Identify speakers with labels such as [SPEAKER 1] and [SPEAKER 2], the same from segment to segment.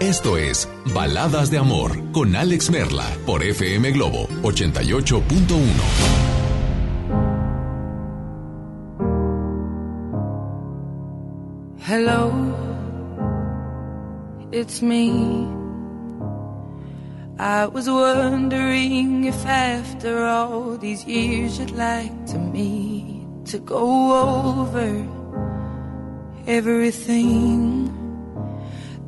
[SPEAKER 1] esto es Baladas de Amor con Alex Merla por FM Globo 88.1.
[SPEAKER 2] Hello, it's me. I was wondering if after all these years you'd like to meet to go over everything.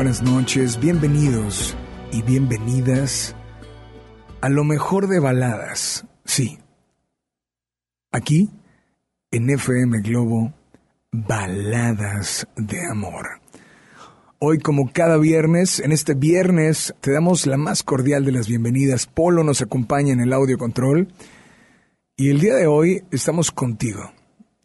[SPEAKER 3] buenas noches, bienvenidos y bienvenidas a lo mejor de baladas. Sí, aquí en FM Globo, baladas de amor. Hoy, como cada viernes, en este viernes te damos la más cordial de las bienvenidas. Polo nos acompaña en el audio control. Y el día de hoy estamos contigo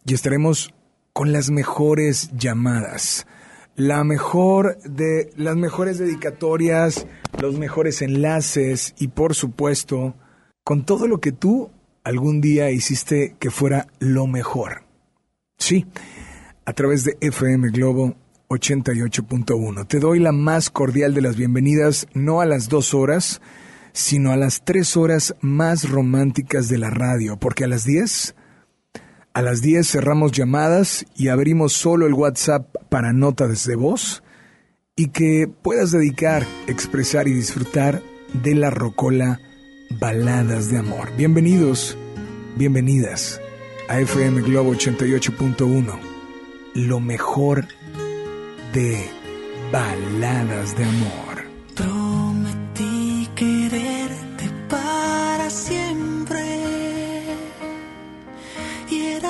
[SPEAKER 3] y estaremos con las mejores llamadas, la mejor de las mejores dedicatorias, los mejores enlaces y por supuesto con todo lo que tú algún día hiciste que fuera lo mejor. Sí, a través de FM Globo 88.1. Te doy la más cordial de las bienvenidas, no a las dos horas, sino a las tres horas más románticas de la radio, porque a las 10, a las 10 cerramos llamadas y abrimos solo el WhatsApp para notas de voz y que puedas dedicar, expresar y disfrutar de la rocola Baladas de Amor. Bienvenidos, bienvenidas a FM Globo 88.1, lo mejor de Baladas de Amor.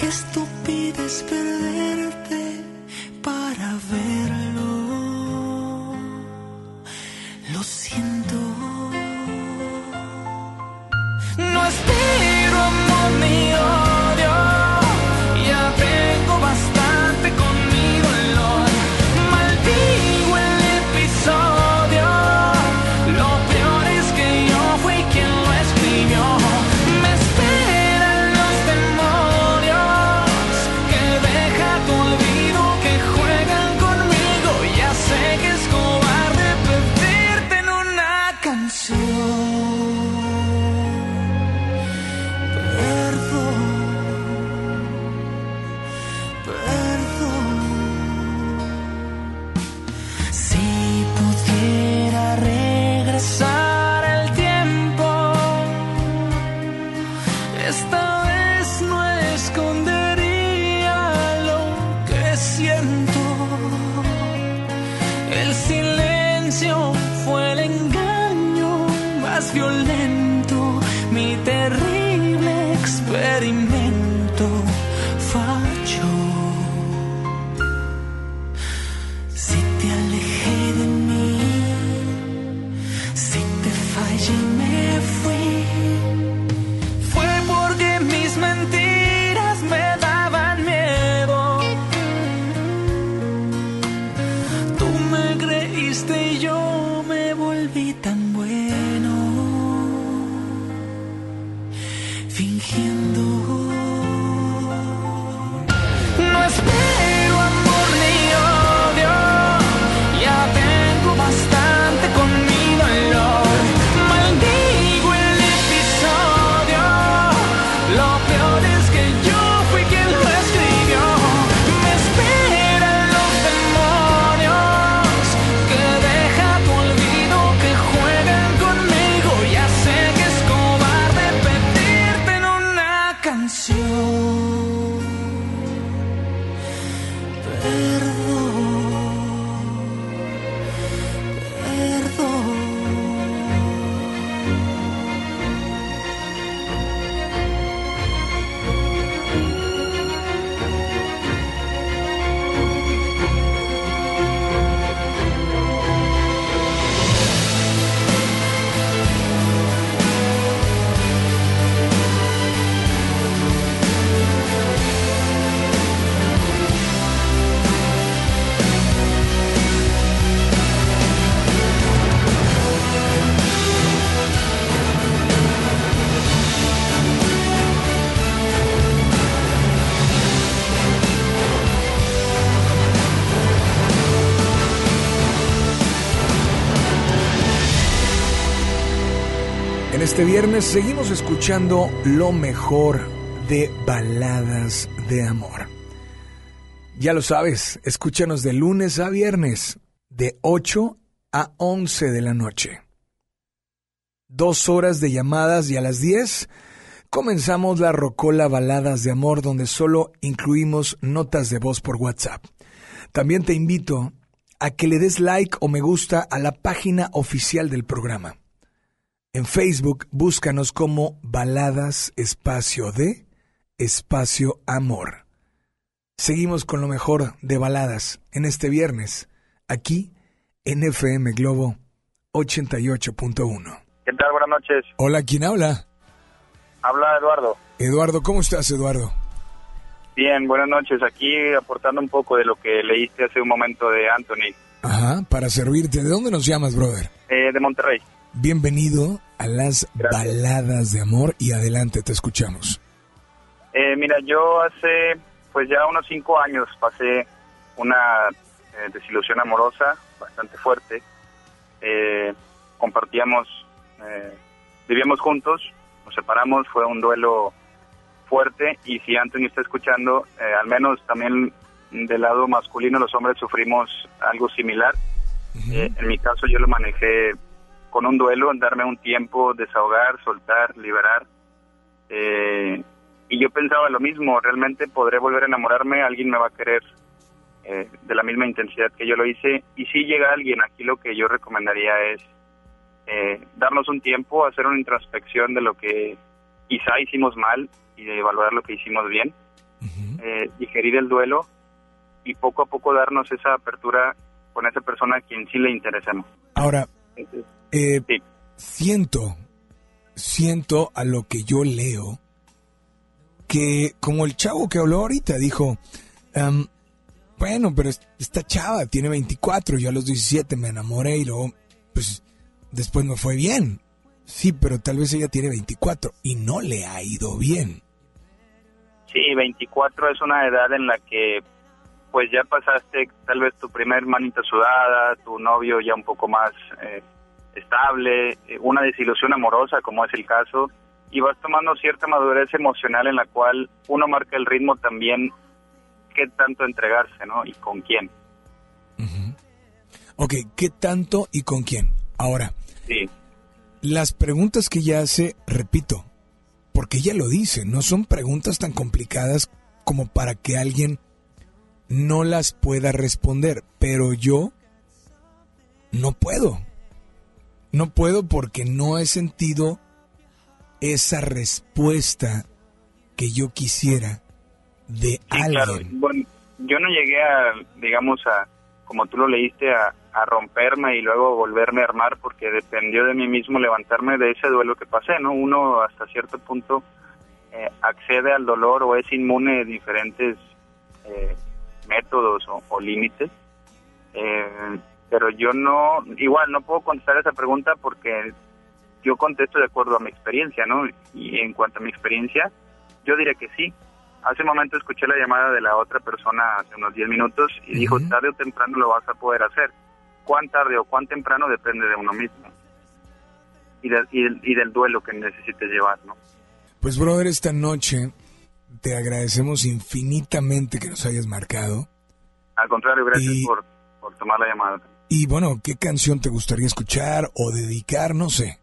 [SPEAKER 4] era siempre
[SPEAKER 3] Este viernes seguimos escuchando lo mejor de baladas de amor. Ya lo sabes, escúchanos de lunes a viernes, de 8 a 11 de la noche. Dos horas de llamadas y a las 10 comenzamos la Rocola Baladas de Amor donde solo incluimos notas de voz por WhatsApp. También te invito a que le des like o me gusta a la página oficial del programa. En Facebook búscanos como Baladas Espacio de Espacio Amor. Seguimos con lo mejor de baladas en este viernes, aquí en FM Globo 88.1.
[SPEAKER 5] ¿Qué tal? Buenas noches.
[SPEAKER 3] Hola, ¿quién habla?
[SPEAKER 5] Habla Eduardo.
[SPEAKER 3] Eduardo, ¿cómo estás, Eduardo?
[SPEAKER 5] Bien, buenas noches. Aquí aportando un poco de lo que leíste hace un momento de Anthony.
[SPEAKER 3] Ajá, para servirte. ¿De dónde nos llamas, brother?
[SPEAKER 5] Eh, de Monterrey.
[SPEAKER 3] Bienvenido a las baladas de amor y adelante, te escuchamos.
[SPEAKER 5] Eh, mira, yo hace pues ya unos cinco años pasé una eh, desilusión amorosa bastante fuerte. Eh, compartíamos, eh, vivíamos juntos, nos separamos, fue un duelo fuerte y si Anthony está escuchando, al menos también del lado masculino los hombres sufrimos algo similar. En mi caso yo lo manejé con un duelo, darme un tiempo, desahogar, soltar, liberar. Eh, y yo pensaba lo mismo, realmente podré volver a enamorarme, alguien me va a querer eh, de la misma intensidad que yo lo hice. Y si llega alguien, aquí lo que yo recomendaría es eh, darnos un tiempo, hacer una introspección de lo que quizá hicimos mal y de evaluar lo que hicimos bien, eh, digerir el duelo y poco a poco darnos esa apertura con esa persona a quien sí le interesemos.
[SPEAKER 3] Ahora, eh, siento, siento a lo que yo leo que como el chavo que habló ahorita dijo, em, bueno, pero esta chava tiene 24, yo a los 17 me enamoré y luego, pues después me fue bien. Sí, pero tal vez ella tiene 24 y no le ha ido bien.
[SPEAKER 5] Sí, 24 es una edad en la que pues ya pasaste tal vez tu primer manita sudada, tu novio ya un poco más eh, estable, eh, una desilusión amorosa como es el caso, y vas tomando cierta madurez emocional en la cual uno marca el ritmo también qué tanto entregarse, ¿no? Y con quién.
[SPEAKER 3] Ok, ¿qué tanto y con quién? Ahora,
[SPEAKER 5] Sí,
[SPEAKER 3] las preguntas que ella hace, repito, porque ella lo dice, no son preguntas tan complicadas como para que alguien no las pueda responder, pero yo no puedo. No puedo porque no he sentido esa respuesta que yo quisiera de
[SPEAKER 5] sí, claro.
[SPEAKER 3] alguien.
[SPEAKER 5] Bueno, yo no llegué a, digamos, a, como tú lo leíste, a, a romperme y luego volverme a armar porque dependió de mí mismo levantarme de ese duelo que pasé, ¿no? Uno hasta cierto punto eh, accede al dolor o es inmune de diferentes eh, métodos o, o límites. Eh, pero yo no, igual no puedo contestar esa pregunta porque yo contesto de acuerdo a mi experiencia, ¿no? Y en cuanto a mi experiencia, yo diré que sí. Hace un momento escuché la llamada de la otra persona hace unos 10 minutos y dijo, tarde o temprano lo vas a poder hacer. Cuán tarde o cuán temprano depende de uno mismo. Y, del- y, del- y del duelo que necesites llevar, ¿no?
[SPEAKER 3] Pues brother, esta noche te agradecemos infinitamente que nos hayas marcado.
[SPEAKER 5] Al contrario, gracias
[SPEAKER 3] Y-
[SPEAKER 5] por, por tomar la llamada.
[SPEAKER 3] Y bueno, ¿qué canción te gustaría escuchar o dedicar? No sé.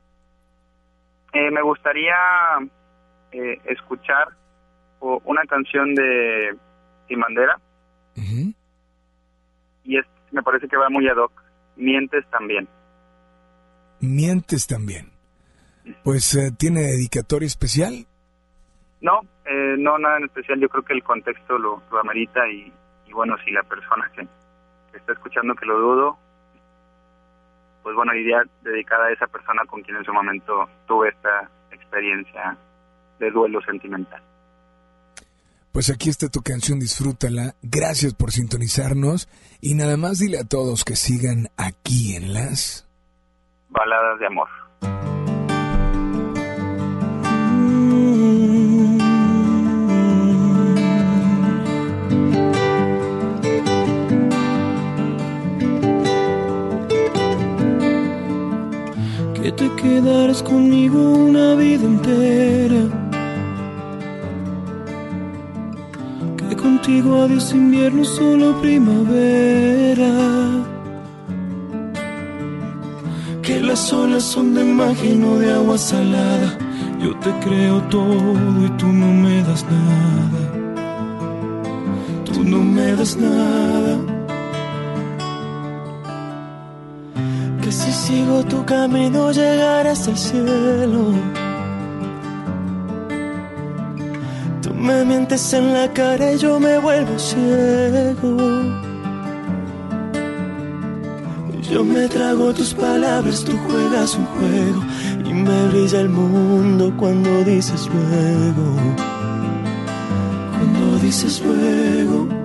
[SPEAKER 5] Eh, me gustaría eh, escuchar o- una canción de Simandera
[SPEAKER 3] Ujú.
[SPEAKER 5] y es, me parece que va muy ad hoc. Mientes también.
[SPEAKER 3] Mientes también. Pues eh, tiene dedicatoria especial.
[SPEAKER 5] No, eh, no nada en especial. Yo creo que el contexto lo, lo amerita y, y bueno, si la persona que, que está escuchando, que lo dudo, pues bueno, iría dedicada a esa persona con quien en su momento tuve esta experiencia de duelo sentimental.
[SPEAKER 3] Pues aquí está tu canción, disfrútala. Gracias por sintonizarnos y nada más dile a todos que sigan aquí en las...
[SPEAKER 5] Baladas de amor.
[SPEAKER 6] Que te quedarás conmigo una vida entera. Que contigo adiós invierno, solo primavera. Que las olas son de magia y no de agua salada. Yo te creo todo y tú no me das nada. Tú no me das nada. Que si sigo tu camino llegarás al cielo. Tú me mientes en la cara y yo me vuelvo ciego. Yo me trago tus palabras, tú juegas un juego y me brilla el mundo cuando dices luego. Cuando dices luego.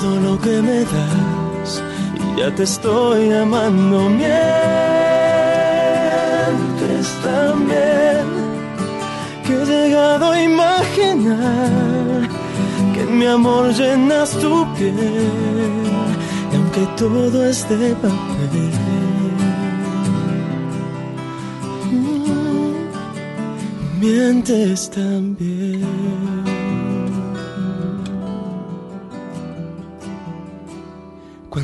[SPEAKER 7] todo lo que me das y ya te estoy amando. Mientes también, que he llegado a imaginar mi amor llenas tu piel, y aunque todo es de papel, mm, mientes también.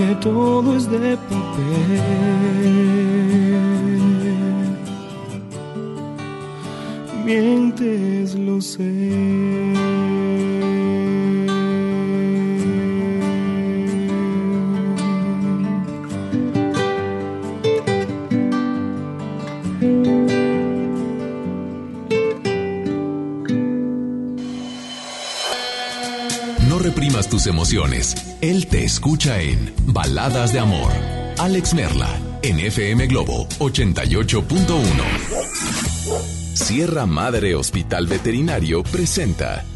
[SPEAKER 7] Que todo es de papel. Mientes, lo sé.
[SPEAKER 1] tus emociones. Él te escucha en Baladas de Amor. Alex Merla, en FM Globo 88.1. Sierra Madre Hospital Veterinario presenta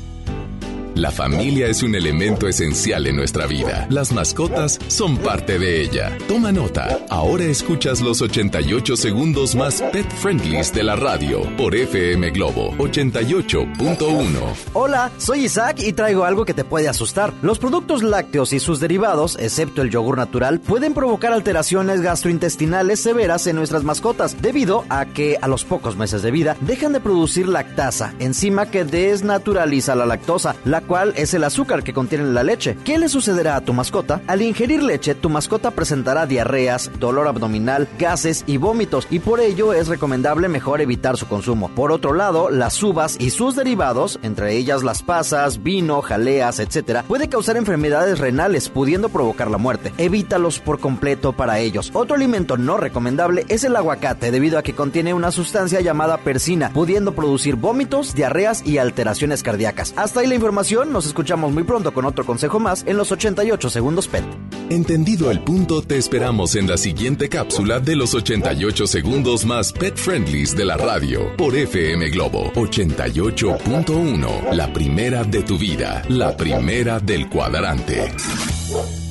[SPEAKER 1] la familia es un elemento esencial en nuestra vida. Las mascotas son parte de ella. Toma nota. Ahora escuchas los 88 segundos más pet friendlies de la radio por FM Globo 88.1.
[SPEAKER 8] Hola, soy Isaac y traigo algo que te puede asustar. Los productos lácteos y sus derivados, excepto el yogur natural, pueden provocar alteraciones gastrointestinales severas en nuestras mascotas debido a que a los pocos meses de vida dejan de producir lactasa, enzima que desnaturaliza la lactosa. La cual es el azúcar que contiene la leche. ¿Qué le sucederá a tu mascota? Al ingerir leche, tu mascota presentará diarreas, dolor abdominal, gases y vómitos, y por ello es recomendable mejor evitar su consumo. Por otro lado, las uvas y sus derivados, entre ellas las pasas, vino, jaleas, etc., puede causar enfermedades renales, pudiendo provocar la muerte. Evítalos por completo para ellos. Otro alimento no recomendable es el aguacate, debido a que contiene una sustancia llamada persina, pudiendo producir vómitos, diarreas y alteraciones cardíacas. Hasta ahí la información nos escuchamos muy pronto con otro consejo más en los 88 segundos PET.
[SPEAKER 1] Entendido el punto, te esperamos en la siguiente cápsula de los 88 segundos más pet friendlies de la radio por FM Globo 88.1. La primera de tu vida, la primera del cuadrante.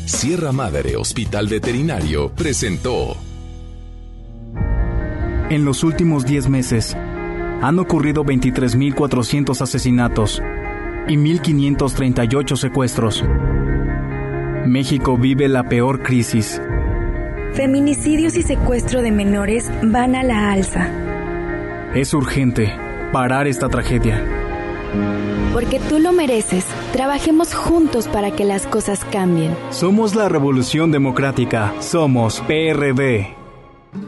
[SPEAKER 1] Sierra Madre Hospital Veterinario presentó.
[SPEAKER 9] En los últimos 10 meses han ocurrido 23.400 asesinatos y 1.538 secuestros. México vive la peor crisis.
[SPEAKER 10] Feminicidios y secuestro de menores van a la alza.
[SPEAKER 9] Es urgente parar esta tragedia.
[SPEAKER 10] Porque tú lo mereces. Trabajemos juntos para que las cosas cambien.
[SPEAKER 9] Somos la Revolución Democrática. Somos PRD.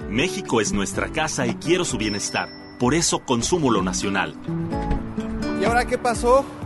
[SPEAKER 11] México es nuestra casa y quiero su bienestar. Por eso consumo lo nacional.
[SPEAKER 12] ¿Y ahora qué pasó?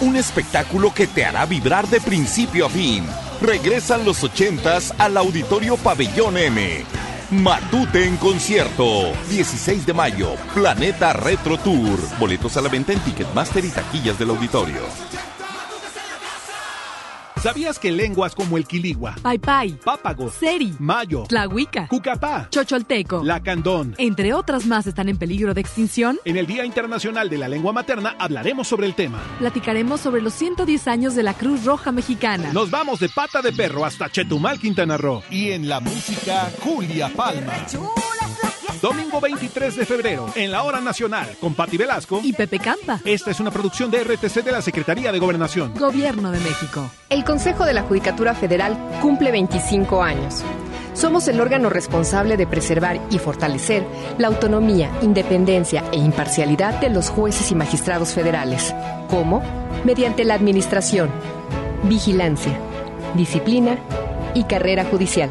[SPEAKER 13] Un espectáculo que te hará vibrar de principio a fin. Regresan los ochentas al Auditorio Pabellón M. Matute en concierto. 16 de mayo. Planeta Retro Tour. Boletos a la venta en Ticketmaster y taquillas del auditorio.
[SPEAKER 14] ¿Sabías que lenguas como el quiligua,
[SPEAKER 15] paipai,
[SPEAKER 14] pápago,
[SPEAKER 15] seri,
[SPEAKER 14] mayo,
[SPEAKER 15] tlahuica,
[SPEAKER 14] cucapá,
[SPEAKER 15] chocholteco,
[SPEAKER 14] lacandón,
[SPEAKER 15] entre otras más están en peligro de extinción?
[SPEAKER 14] En el Día Internacional de la Lengua Materna hablaremos sobre el tema.
[SPEAKER 15] Platicaremos sobre los 110 años de la Cruz Roja Mexicana.
[SPEAKER 14] Nos vamos de pata de perro hasta Chetumal, Quintana Roo. Y en la música, Julia Palma. Domingo 23 de febrero, en la Hora Nacional, con Patti Velasco
[SPEAKER 15] y Pepe Campa.
[SPEAKER 14] Esta es una producción de RTC de la Secretaría de Gobernación.
[SPEAKER 15] Gobierno de México.
[SPEAKER 16] El Consejo de la Judicatura Federal cumple 25 años. Somos el órgano responsable de preservar y fortalecer la autonomía, independencia e imparcialidad de los jueces y magistrados federales. ¿Cómo? Mediante la administración, vigilancia, disciplina y carrera judicial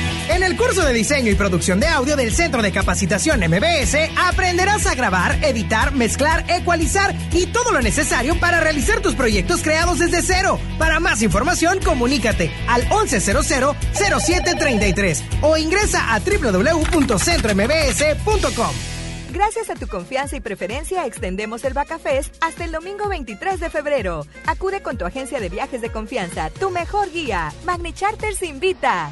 [SPEAKER 9] En el curso de diseño y producción de audio del Centro de Capacitación MBS aprenderás a grabar, editar, mezclar, ecualizar y todo lo necesario para realizar tus proyectos creados desde cero. Para más información, comunícate al 1100-0733 o ingresa a www.centrombs.com.
[SPEAKER 17] Gracias a tu confianza y preferencia, extendemos el Bacafest hasta el domingo 23 de febrero. Acude con tu agencia de viajes de confianza, tu mejor guía. Magni Charters invita.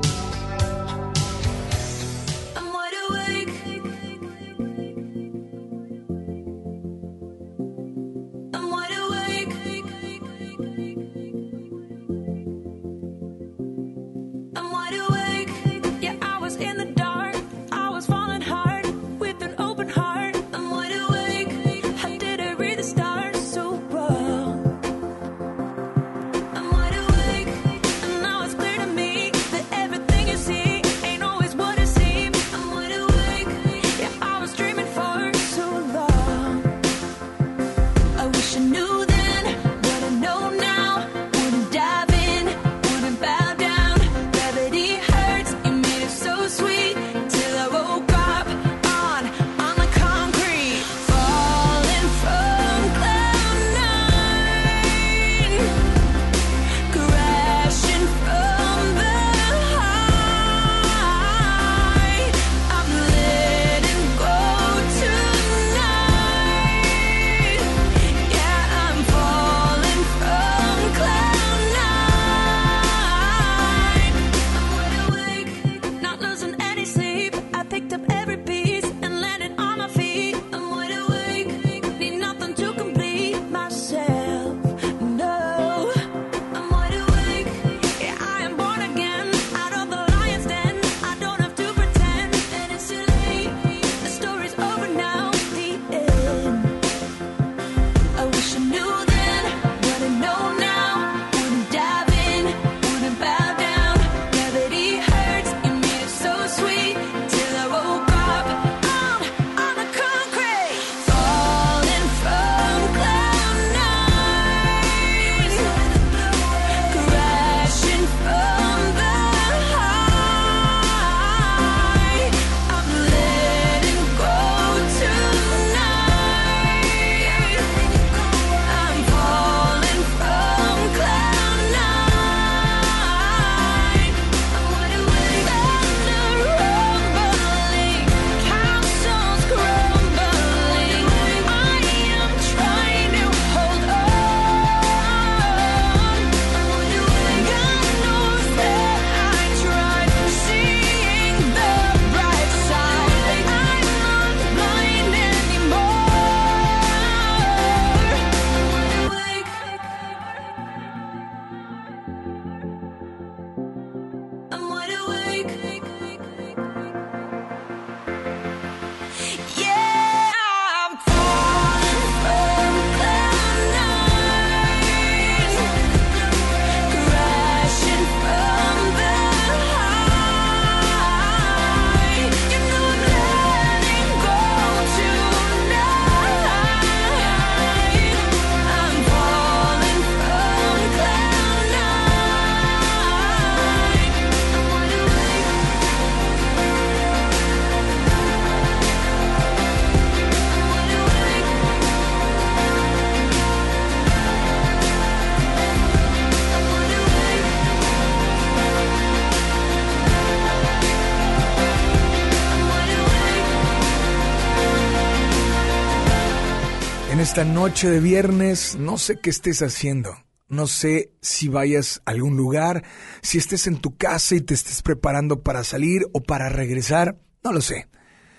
[SPEAKER 3] esta noche de viernes. No sé qué estés haciendo. No sé si vayas a algún lugar, si estés en tu casa y te estés preparando para salir o para regresar. No lo sé.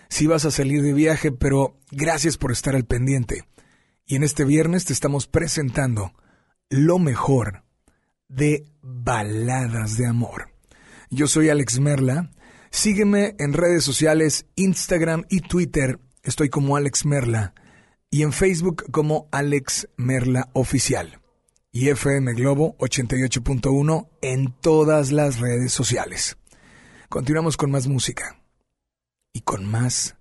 [SPEAKER 3] Si vas a salir de viaje, pero gracias por estar al pendiente. Y en este viernes te estamos presentando lo mejor de baladas de amor. Yo soy Alex Merla. Sígueme en redes sociales, Instagram y Twitter. Estoy como Alex Merla y en Facebook como Alex Merla Oficial y FM Globo 88.1 en todas las redes sociales. Continuamos con más música y con más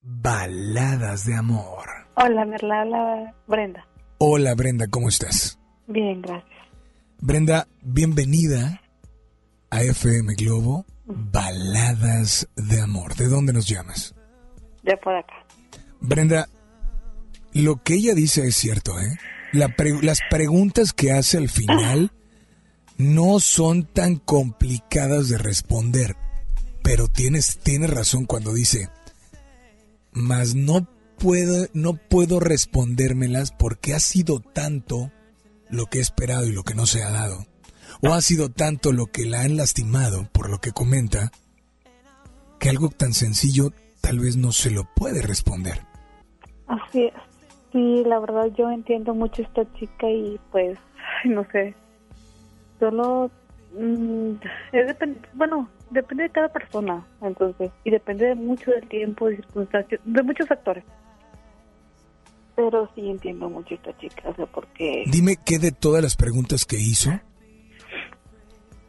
[SPEAKER 3] baladas de amor.
[SPEAKER 18] Hola Merla, hola Brenda.
[SPEAKER 3] Hola Brenda, ¿cómo estás?
[SPEAKER 18] Bien, gracias.
[SPEAKER 3] Brenda, bienvenida a FM Globo Baladas de Amor. ¿De dónde nos llamas?
[SPEAKER 18] De por acá.
[SPEAKER 3] Brenda, lo que ella dice es cierto, ¿eh? las preguntas que hace al final no son tan complicadas de responder, pero tienes, tienes razón cuando dice, mas no puedo, no puedo respondérmelas porque ha sido tanto lo que he esperado y lo que no se ha dado, o ha sido tanto lo que la han lastimado por lo que comenta, que algo tan sencillo tal vez no se lo puede responder.
[SPEAKER 18] Así es. Sí, la verdad yo entiendo mucho a esta chica y pues, no sé, solo, mm, bueno, depende de cada persona, entonces, y depende de mucho del tiempo, de circunstancias, de muchos factores. Pero sí entiendo mucho a esta chica, o sea, porque...
[SPEAKER 3] Dime qué de todas las preguntas que hizo,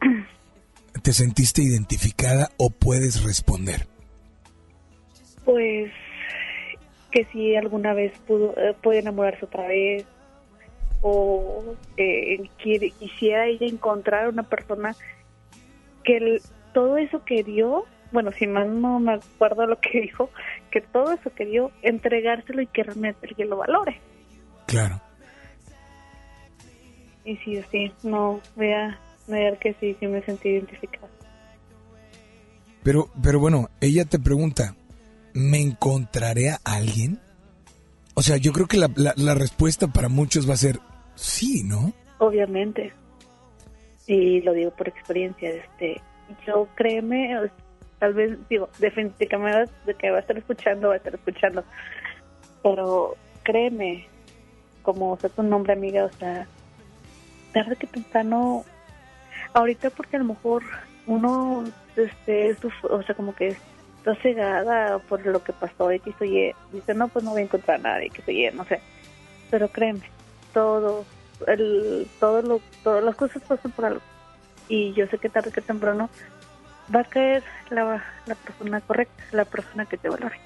[SPEAKER 3] ¿te sentiste identificada o puedes responder?
[SPEAKER 18] Pues que si alguna vez pudo, eh, puede enamorarse otra vez o eh, quiere, quisiera ella encontrar una persona que todo eso que dio, bueno, si más no me acuerdo lo que dijo, que todo eso que dio, entregárselo y que realmente que lo valore.
[SPEAKER 3] Claro.
[SPEAKER 18] Y sí, sí, no, voy a ver que sí, sí me sentí identificada.
[SPEAKER 3] Pero, pero bueno, ella te pregunta, ¿me encontraré a alguien? O sea, yo creo que la, la, respuesta para muchos va a ser sí, ¿no?
[SPEAKER 18] Obviamente. Y lo digo por experiencia. Este, yo créeme, tal vez, digo, definitivamente de que va a estar escuchando, va a estar escuchando. Pero créeme, como sea tu nombre, amiga, o sea, tarde que temprano, ahorita porque a lo mejor uno, este, o sea, como que está cegada por lo que pasó y que soy dice no pues no voy a encontrar a nadie que soy no sé pero créeme todo el todo lo todas las cosas pasan por algo. Y yo sé que tarde que temprano va a caer la, la persona correcta la persona que te valore.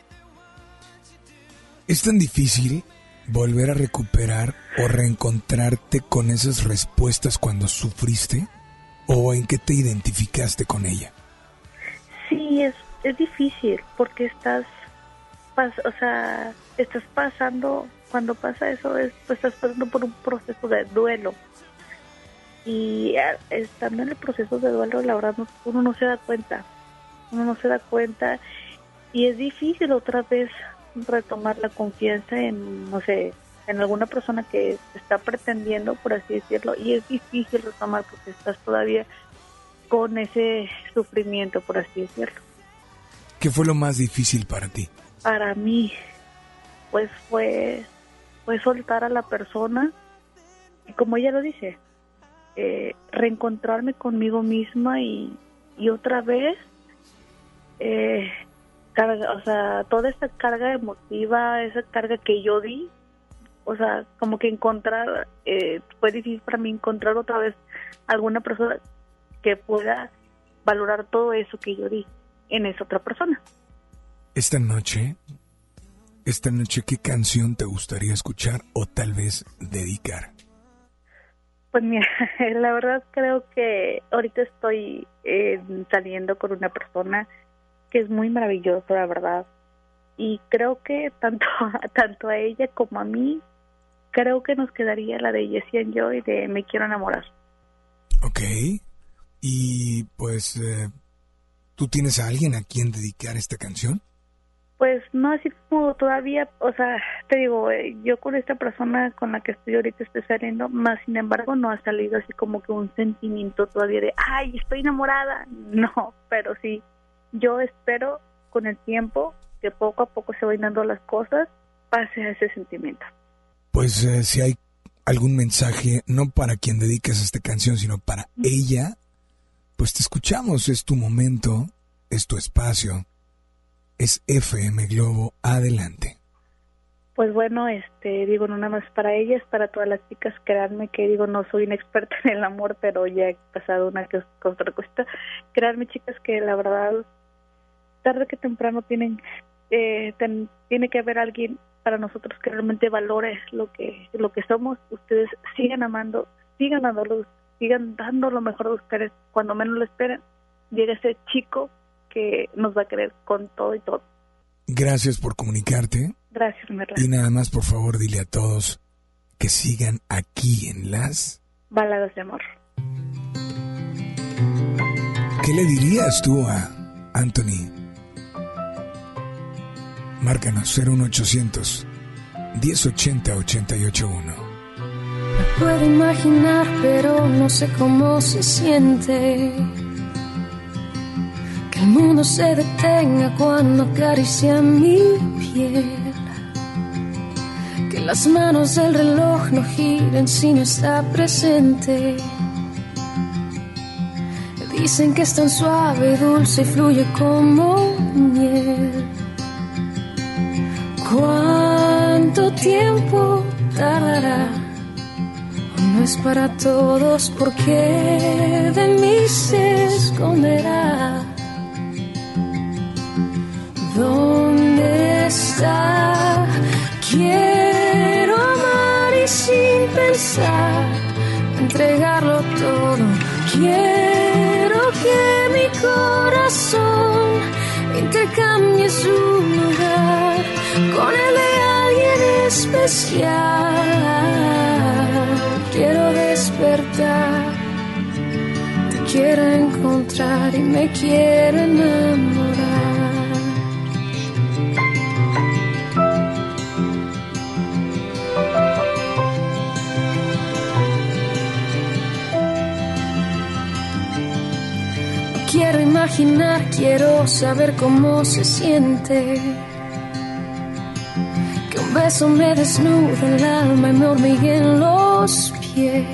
[SPEAKER 3] Es tan difícil volver a recuperar o reencontrarte con esas respuestas cuando sufriste o en qué te identificaste con ella
[SPEAKER 18] sí es es difícil porque estás, o sea, estás pasando, cuando pasa eso, es, pues estás pasando por un proceso de duelo. Y estando en el proceso de duelo, la verdad, uno no se da cuenta. Uno no se da cuenta. Y es difícil otra vez retomar la confianza en, no sé, en alguna persona que está pretendiendo, por así decirlo. Y es difícil retomar porque estás todavía con ese sufrimiento, por así decirlo.
[SPEAKER 3] ¿Qué fue lo más difícil para ti?
[SPEAKER 18] Para mí, pues fue, fue soltar a la persona y como ella lo dice, eh, reencontrarme conmigo misma y, y otra vez, eh, o sea, toda esa carga emotiva, esa carga que yo di, o sea, como que encontrar, eh, fue difícil para mí encontrar otra vez alguna persona que pueda valorar todo eso que yo di en esa otra persona.
[SPEAKER 3] Esta noche, esta noche, ¿qué canción te gustaría escuchar o tal vez dedicar?
[SPEAKER 18] Pues mira, la verdad creo que ahorita estoy eh, saliendo con una persona que es muy maravillosa, la verdad. Y creo que tanto, tanto a ella como a mí, creo que nos quedaría la de Jessie and Joy de Me Quiero Enamorar.
[SPEAKER 3] Ok. Y pues eh, ¿Tú tienes a alguien a quien dedicar esta canción?
[SPEAKER 18] Pues no así como todavía, o sea, te digo, eh, yo con esta persona con la que estoy ahorita estoy saliendo, más sin embargo no ha salido así como que un sentimiento todavía de, ay, estoy enamorada. No, pero sí, yo espero con el tiempo que poco a poco se vayan dando las cosas, pase a ese sentimiento.
[SPEAKER 3] Pues eh, si hay algún mensaje, no para quien dediques esta canción, sino para ella, pues te escuchamos, es tu momento, es tu espacio es FM Globo. Adelante.
[SPEAKER 18] Pues bueno, este, digo, no nada más para ellas, para todas las chicas, créanme que digo, no soy una experta en el amor, pero ya he pasado una que otra cosa. Créanme, chicas, que la verdad, tarde que temprano tienen, eh, tiene que haber alguien para nosotros que realmente valore lo que, lo que somos. Ustedes sigan amando, sigan dándolo, sigan dando lo mejor de ustedes. Cuando menos lo esperen, llega ese chico que nos va a querer con todo y todo.
[SPEAKER 3] Gracias por comunicarte.
[SPEAKER 18] Gracias, Merla.
[SPEAKER 3] Y nada más, por favor, dile a todos que sigan aquí en las...
[SPEAKER 18] Baladas de amor.
[SPEAKER 3] ¿Qué le dirías tú a Anthony? Márcanos 01800 1080 881.
[SPEAKER 19] Puedo imaginar, pero no sé cómo se siente que el mundo se detenga cuando acaricia mi piel. Que las manos del reloj no giren si no está presente. Dicen que es tan suave y dulce y fluye como miel. ¿Cuánto tiempo tardará? No es para todos porque de mí se esconderá. ¿Dónde está? Quiero amar y sin pensar, entregarlo todo. Quiero que mi corazón intercambie su lugar con el de alguien especial. Quiero despertar, te quiero encontrar y me quiero enamorar. quiero imaginar, quiero saber cómo se siente. Que un beso me desnude el alma y me hormiguen los pies.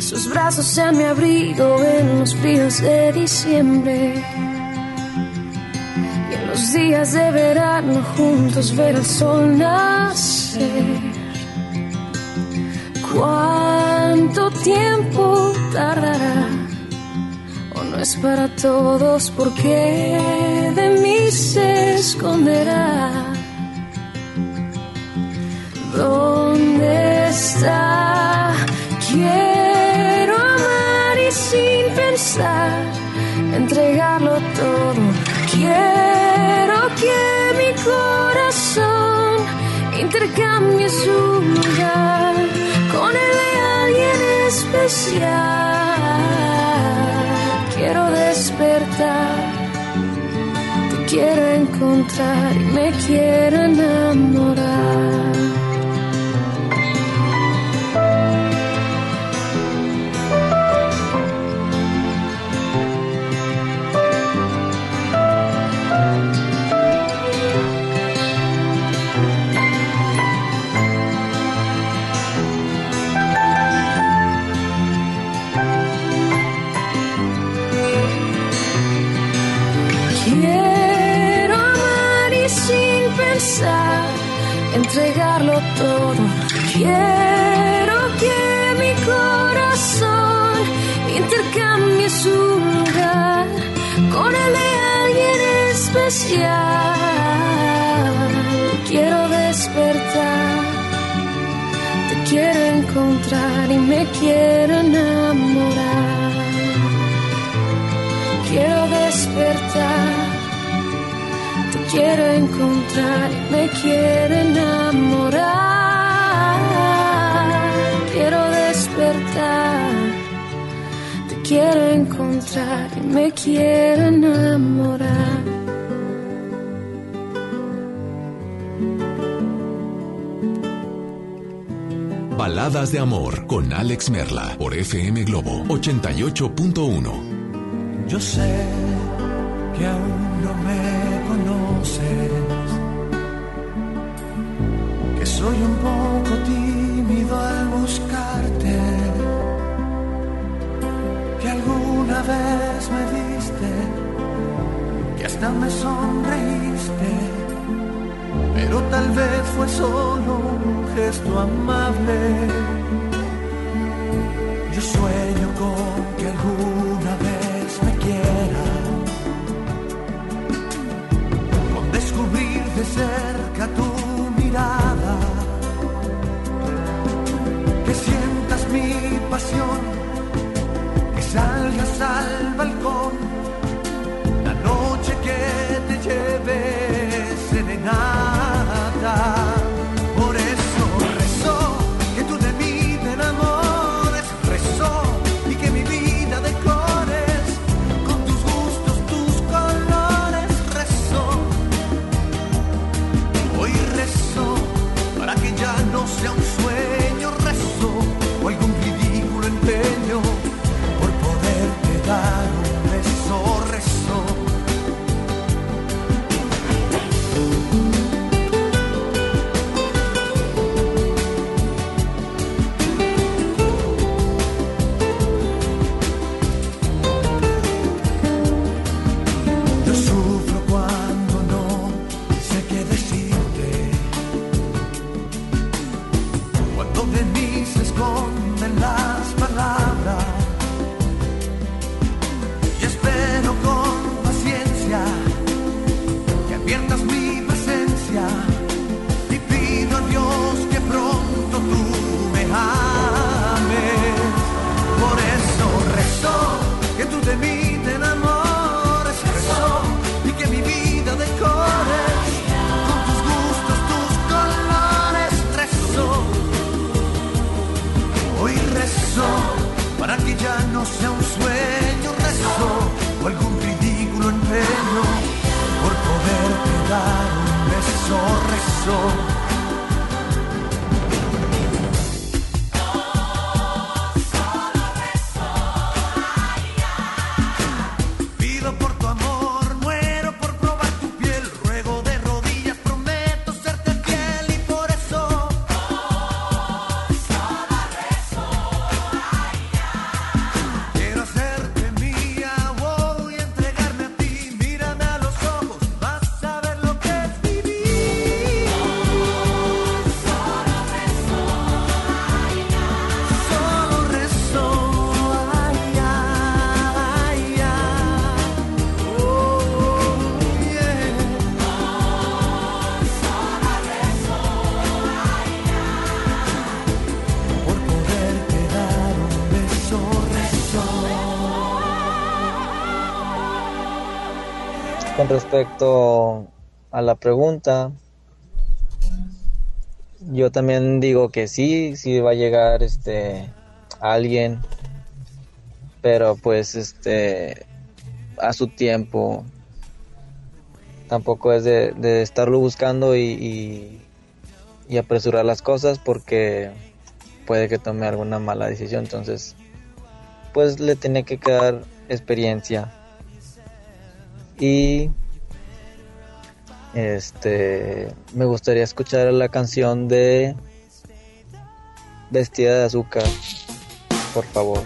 [SPEAKER 19] Sus brazos sean mi abrigo en los fríos de diciembre. Y en los días de verano juntos ver el sol nacer. ¿Cuánto tiempo tardará? no es para todos porque de mí se esconderá. ¿Dónde Quiero amar y sin pensar, entregarlo todo. Quiero que mi corazón intercambie su lugar con el de alguien especial quiero despertar, te quiero encontrar y me quiero enamorar. Entregarlo todo. Quiero que mi corazón intercambie su lugar con el de alguien especial. Quiero despertar, te quiero encontrar y me quiero enamorar. Quiero despertar quiero encontrar, y me quiero enamorar. Quiero despertar, te quiero encontrar, y me quiero enamorar.
[SPEAKER 1] Baladas de amor con Alex Merla por FM Globo 88.1.
[SPEAKER 20] Yo sé que aún un poco tímido al buscarte, que alguna vez me diste, que hasta me sonreíste, pero tal vez fue solo un gesto amable. salgas al balcón la noche que
[SPEAKER 21] respecto a la pregunta, yo también digo que sí, sí va a llegar este alguien, pero pues este a su tiempo. Tampoco es de, estarlo buscando y, apresurar las cosas porque puede que tome alguna mala decisión. Entonces, pues le tiene que quedar experiencia. Y este, me gustaría escuchar la canción de Vestida de Azúcar, por favor.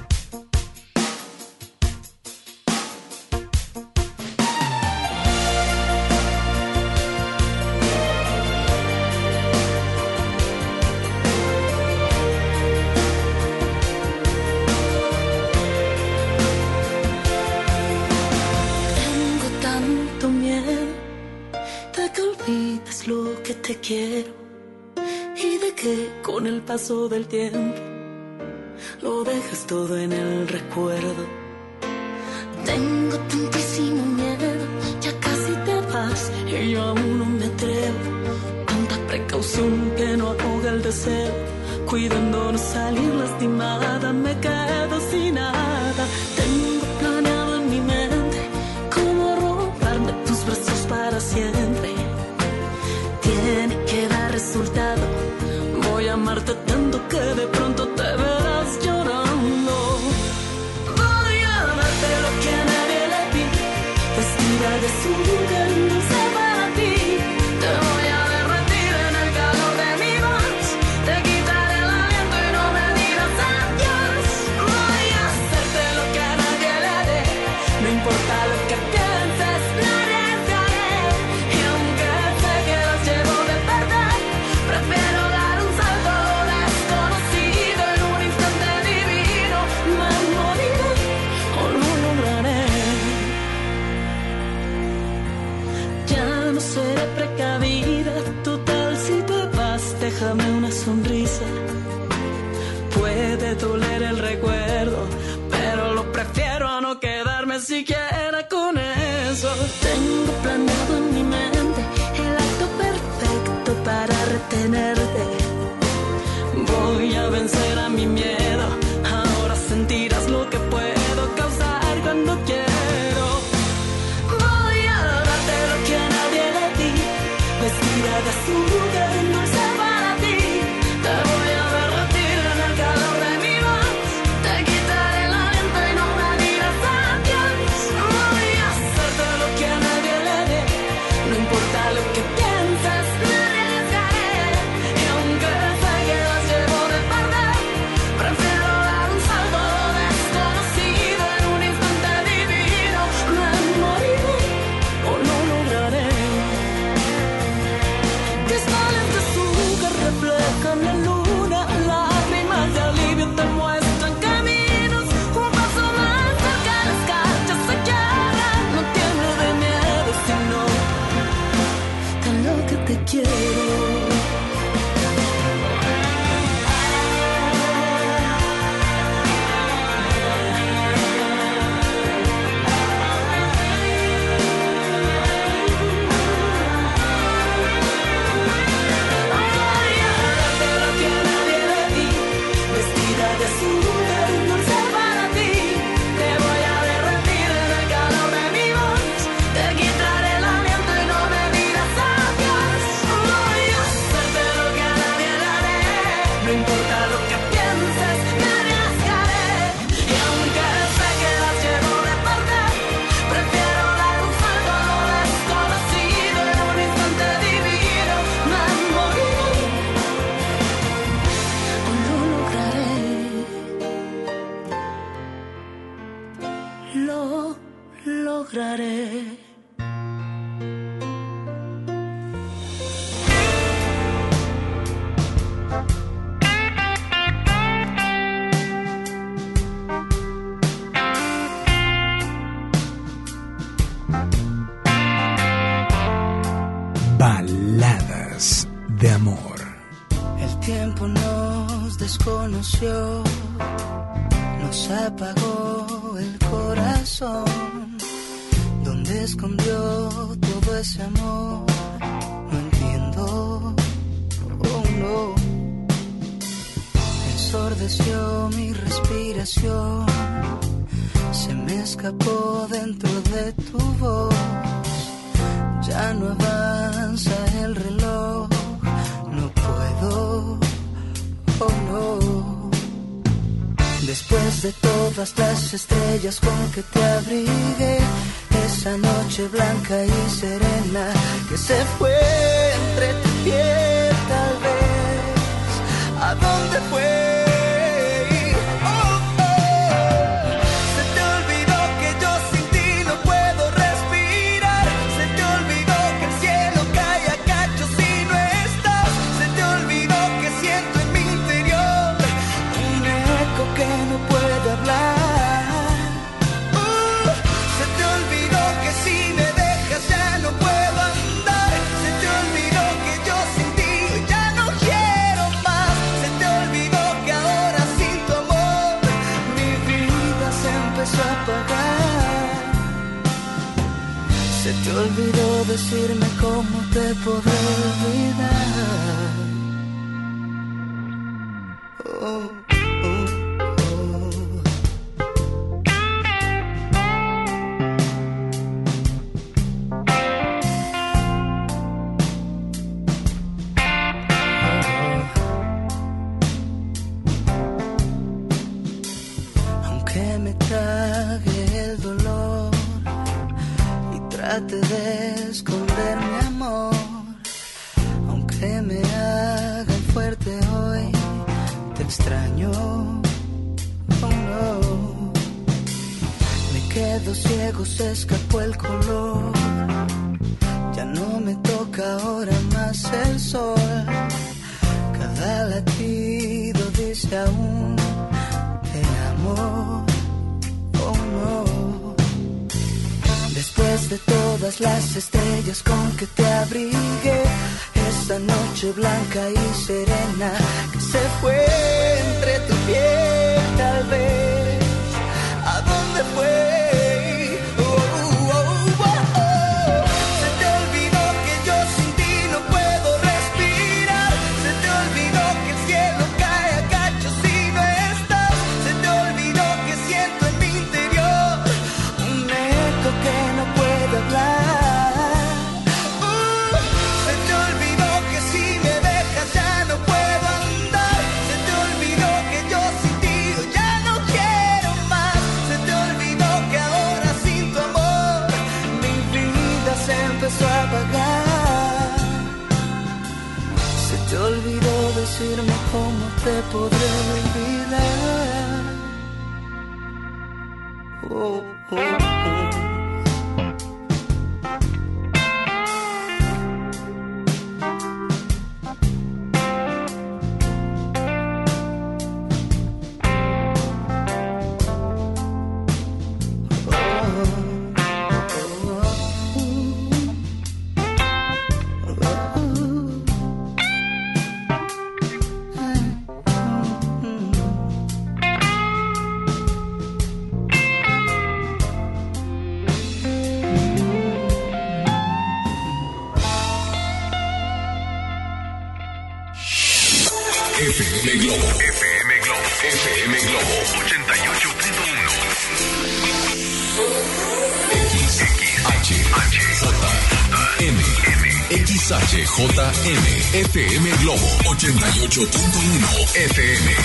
[SPEAKER 19] paso del tiempo, lo dejas todo en el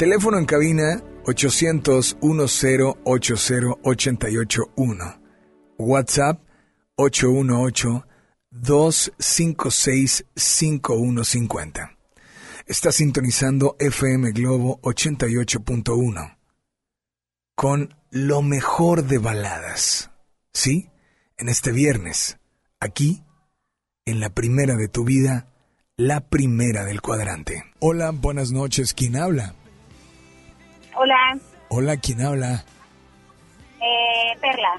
[SPEAKER 3] Teléfono en cabina 800-1080-881. WhatsApp 818-256-5150. Está sintonizando FM Globo 88.1 con lo mejor de baladas. ¿Sí? En este viernes, aquí, en la primera de tu vida, la primera del cuadrante. Hola, buenas noches. ¿Quién habla?
[SPEAKER 22] Hola,
[SPEAKER 3] Hola, ¿quién habla?
[SPEAKER 22] eh, Perla.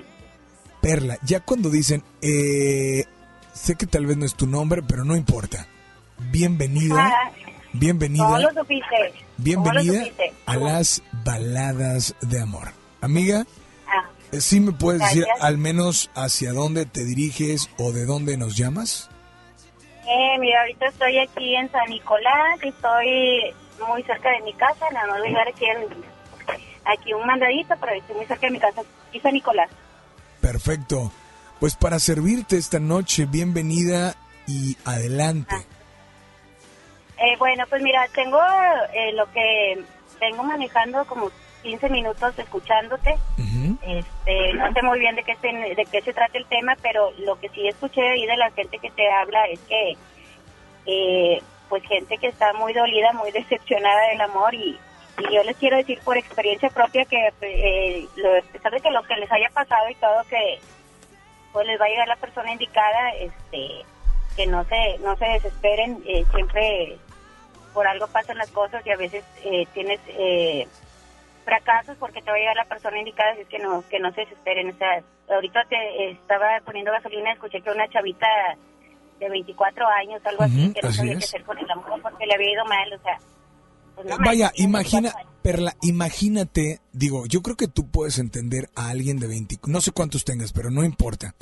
[SPEAKER 3] Perla. Ya cuando dicen, eh, sé que tal vez no es tu nombre, pero no importa. Bienvenida,
[SPEAKER 22] Ah,
[SPEAKER 3] bienvenida,
[SPEAKER 22] ¿Cómo lo supiste? ¿Cómo lo
[SPEAKER 3] bienvenida
[SPEAKER 22] supiste?
[SPEAKER 3] a las baladas de amor. Amiga,
[SPEAKER 22] Ah,
[SPEAKER 3] eh, ¿sí me puedes decir al menos hacia dónde te diriges o de dónde nos llamas?
[SPEAKER 22] eh, mira, ahorita estoy aquí en San Nicolás y estoy muy cerca de mi casa. Nada más voy a llegar aquí, un mandadito, pero estoy muy cerca de mi casa. Aquí San Nicolás.
[SPEAKER 3] Perfecto. Pues para servirte esta noche, bienvenida y adelante.
[SPEAKER 22] Eh, bueno, pues mira, tengo eh, lo que vengo manejando como 15 minutos escuchándote. Este, no sé muy bien de qué, se, de qué se trata el tema, pero lo que sí escuché ahí de la gente que te habla es que, eh, pues gente que está muy dolida, muy decepcionada del amor y, y yo les quiero decir por experiencia propia que eh, lo, a pesar de que lo que les haya pasado y todo que pues les va a llegar la persona indicada, este, que no se no se desesperen, eh, siempre por algo pasan las cosas y a veces eh, tienes eh, fracasos porque te va a llegar la persona indicada, así es que no que no se desesperen. O sea, ahorita te estaba poniendo gasolina, escuché que una chavita de 24 años, algo así, que no sabía qué hacer con el amor porque le había ido mal, o sea, pues no
[SPEAKER 3] Vaya, imagina, Perla, imagínate, digo, yo creo que tú puedes entender a alguien de 20, no sé cuántos tengas, pero no importa.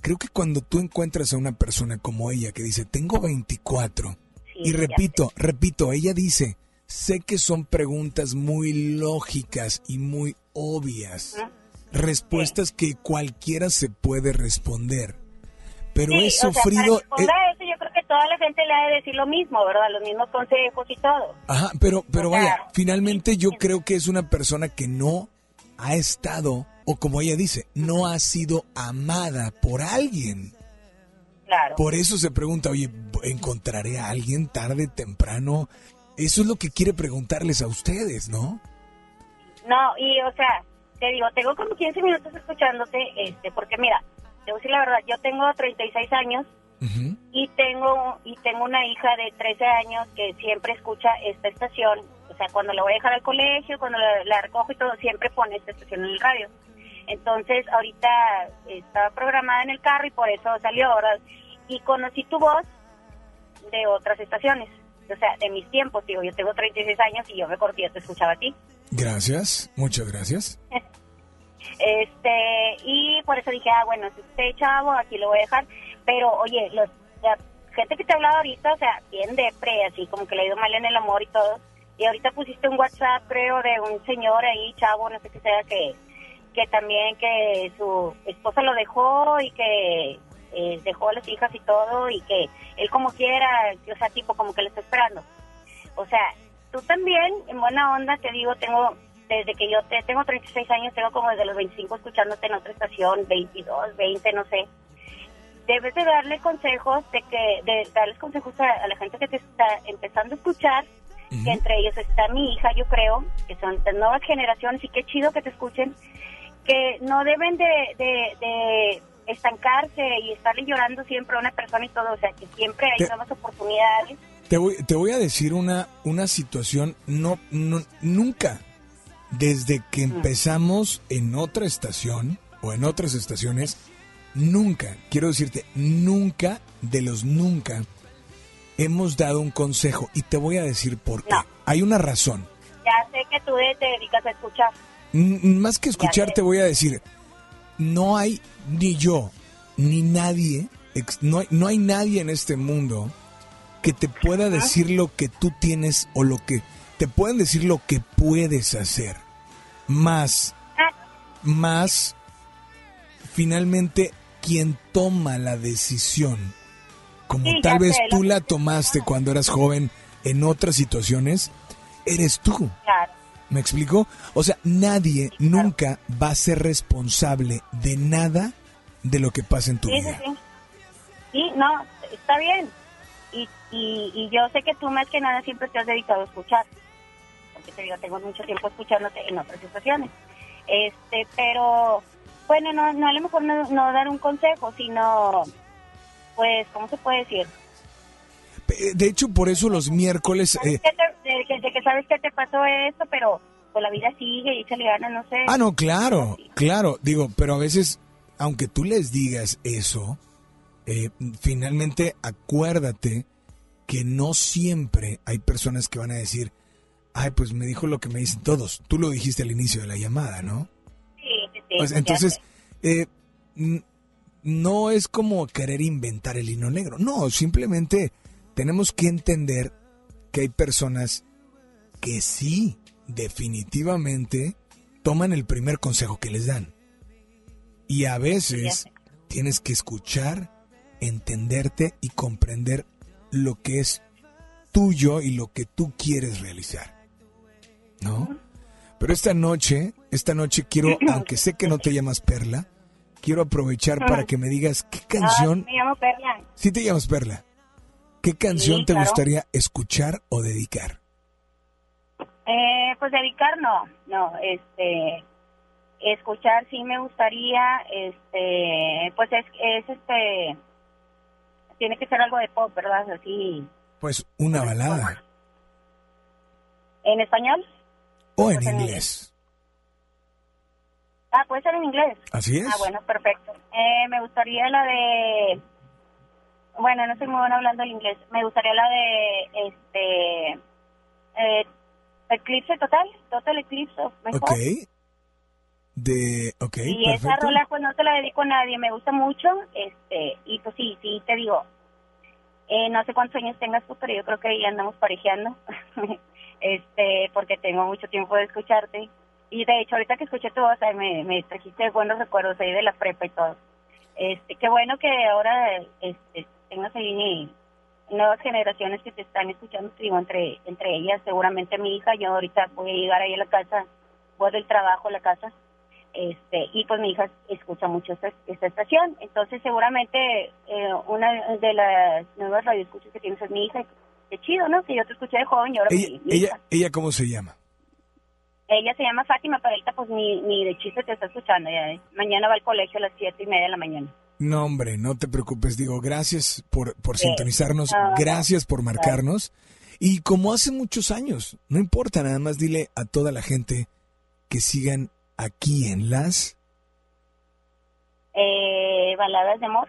[SPEAKER 3] Creo que cuando tú encuentras a una persona como ella que dice, tengo 24, y repito, repito, ella dice, sé que son preguntas muy lógicas y muy obvias, respuestas que cualquiera se puede responder, pero
[SPEAKER 22] Sí,
[SPEAKER 3] he
[SPEAKER 22] o sea,
[SPEAKER 3] sufrido...
[SPEAKER 22] para ponga eso, yo creo que toda la gente le ha de decir lo mismo, ¿verdad? Los mismos consejos y todo.
[SPEAKER 3] Ajá, pero, pero
[SPEAKER 22] O sea,
[SPEAKER 3] vaya, finalmente yo creo que es una persona que no ha estado, o como ella dice, no ha sido amada por alguien.
[SPEAKER 22] Claro.
[SPEAKER 3] Por eso se pregunta, oye, ¿encontraré a alguien tarde, temprano? Eso es lo que quiere preguntarles a ustedes, ¿no?
[SPEAKER 22] No, y o sea, te digo, tengo como 15 minutos escuchándote, este, porque mira, te voy a decir la verdad, yo tengo 36 años y tengo y tengo una hija de 13 años que siempre escucha esta estación, o sea, cuando la voy a dejar al colegio, cuando la, la recojo y todo, siempre pone esta estación en el radio. Entonces, ahorita estaba programada en el carro y por eso salió, ¿verdad? Y conocí tu voz de otras estaciones. O sea, de mis tiempos, digo, yo tengo 36 años y yo me corté, te escuchaba a ti.
[SPEAKER 3] Gracias, muchas gracias.
[SPEAKER 22] Este, y por eso dije, ah, bueno, este chavo, aquí lo voy a dejar. Pero, oye, los, la gente que te ha hablado ahorita, o sea, bien depre, así como que le ha ido mal en el amor y todo. Y ahorita pusiste un WhatsApp, creo, de un señor ahí, chavo, no sé qué sea, que, que también que su esposa lo dejó y que eh, dejó a las hijas y todo y que él como quiera, o sea, tipo como que le está esperando. O sea, tú también, en buena onda, te digo, tengo, desde que yo te, tengo 36 años, tengo como desde los 25 escuchándote en otra estación, 22, 20, no sé. Debes de darle consejos, de que de darles consejos a, a la gente que te está empezando a escuchar, que entre ellos está mi hija, yo creo, que son las nuevas generaciones y qué chido que te escuchen, que no deben de, de, de estancarse y estarle llorando siempre a una persona y todo, o sea, que siempre hay
[SPEAKER 3] Te-
[SPEAKER 22] nuevas oportunidades.
[SPEAKER 3] Te voy, te voy a decir una, una situación, no, no, nunca, desde que empezamos en otra estación o en otras estaciones, nunca, quiero decirte, nunca de los nunca hemos dado un consejo y te voy a decir por qué. Hay una razón.
[SPEAKER 22] Ya sé que tú te dedicas a escuchar.
[SPEAKER 3] N- más que escuchar, te voy a decir, no hay ni yo, ni nadie, no hay, no hay nadie en este mundo que te pueda decir lo que tú tienes o lo que te pueden decir lo que puedes hacer. Más, más, finalmente, quien toma la decisión, como
[SPEAKER 22] Sí,
[SPEAKER 3] tal vez tú la tomaste cuando eras joven en otras situaciones, eres tú.
[SPEAKER 22] Claro.
[SPEAKER 3] ¿Me explico? O sea, nadie nunca va a ser responsable de nada de lo que pasa en tu
[SPEAKER 22] Sí, sí,
[SPEAKER 3] vida.
[SPEAKER 22] sí. Sí, no, está bien. Y, y, y yo sé que tú más que nada siempre te has dedicado a escuchar. Porque te digo, tengo mucho tiempo escuchándote en otras situaciones. Este, pero, bueno, no, no a lo mejor no, no dar un consejo, sino, pues, ¿cómo se puede decir?
[SPEAKER 3] Eh, De hecho, por eso los miércoles... eh,
[SPEAKER 22] te- de, que- de que sabes que te pasó esto, pero pues la vida sigue y se le gana, no sé.
[SPEAKER 3] Ah, no, claro, claro. Digo, pero a veces, aunque tú les digas eso, eh, finalmente acuérdate que no siempre hay personas que van a decir, ay, pues me dijo lo que me dicen todos. Tú lo dijiste al inicio de la llamada, ¿no?
[SPEAKER 22] Sí, sí, sí.
[SPEAKER 3] Pues, entonces, eh, no es como querer inventar el hino negro. No, simplemente tenemos que entender que hay personas que sí, definitivamente, toman el primer consejo que les dan. Y a veces tienes que escuchar, entenderte y comprender lo que es tuyo y lo que tú quieres realizar. ¿No? Pero esta noche, esta noche quiero, aunque sé que no te llamas Perla, quiero aprovechar para que me digas qué canción,
[SPEAKER 22] Ah, me llamo Perla.
[SPEAKER 3] si te llamas Perla, qué canción
[SPEAKER 22] Sí,
[SPEAKER 3] te
[SPEAKER 22] claro.
[SPEAKER 3] gustaría escuchar o dedicar.
[SPEAKER 22] Eh, pues dedicar no, no, este, escuchar sí me gustaría, este, pues es, es este, tiene que ser algo de pop, ¿verdad? Así,
[SPEAKER 3] Pues una balada
[SPEAKER 22] ¿en español?
[SPEAKER 3] O en inglés.
[SPEAKER 22] Ah, puede ser en inglés.
[SPEAKER 3] Así es.
[SPEAKER 22] Ah, bueno, perfecto. Eh, me gustaría la de, bueno, no soy muy buena hablando el inglés, me gustaría la de, este, eh, Eclipse Total, Total Eclipse My
[SPEAKER 3] Ok. De, ok,
[SPEAKER 22] Y esa rola pues no se la dedico a nadie, me gusta mucho, este, y pues sí, sí, te digo, eh, no sé cuántos años tengas tú, pero yo creo que ya andamos parejeando, este, porque tengo mucho tiempo de escucharte, y de hecho ahorita que escuché tu voz, me, me trajiste buenos recuerdos ahí de la prepa y todo, este, qué bueno que ahora, este, tengas ahí nuevas generaciones que te están escuchando, digo, entre, entre ellas seguramente mi hija, yo ahorita voy a llegar ahí a la casa, voy del trabajo a la casa, este y pues mi hija escucha mucho esta, esta estación. Entonces seguramente eh, una de las nuevas radioescuchas que tienes es mi hija qué chido no que yo te escuché de joven y ahora
[SPEAKER 3] Ella,
[SPEAKER 22] mi,
[SPEAKER 3] ella, ella, ¿cómo se llama?
[SPEAKER 22] ella se llama Fátima pero ahorita pues ni, ni de chiste te está escuchando ya, ¿eh? mañana va al colegio a las siete y media de la mañana
[SPEAKER 3] No, hombre, no te preocupes. Digo, gracias por, por
[SPEAKER 22] Sí.
[SPEAKER 3] sintonizarnos,
[SPEAKER 22] Ah,
[SPEAKER 3] gracias por marcarnos. Y como hace muchos años, no importa, nada más dile a toda la gente que sigan aquí en las...
[SPEAKER 22] eh, baladas de amor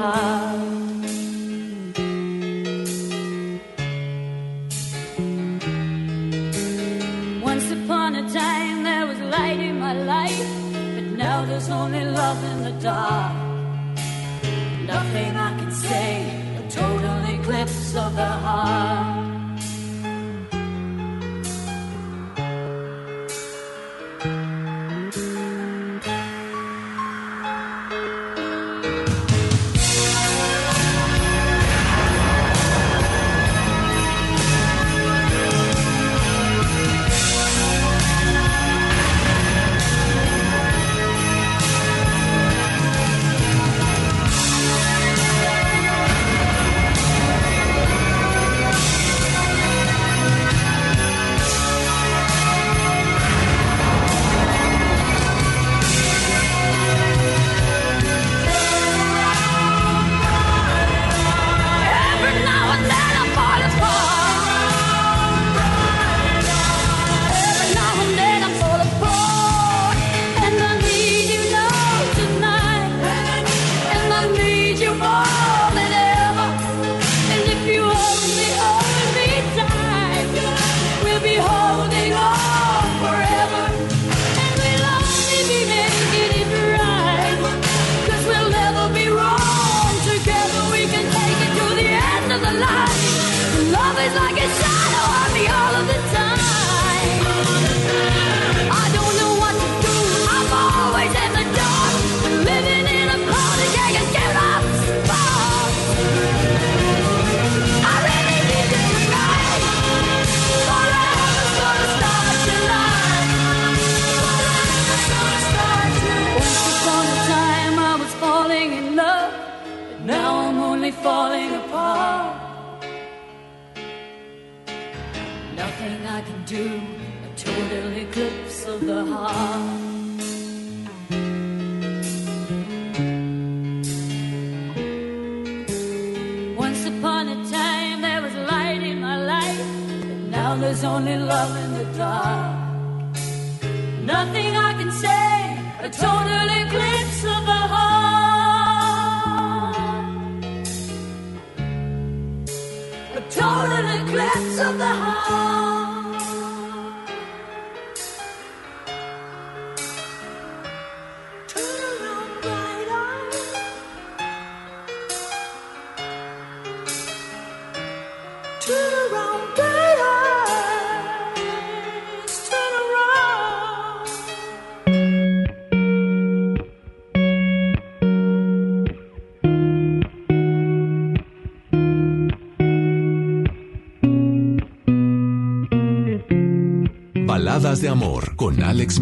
[SPEAKER 1] 她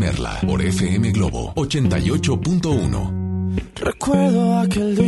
[SPEAKER 1] Merla por FM Globo 88.1.
[SPEAKER 23] Recuerdo aquel día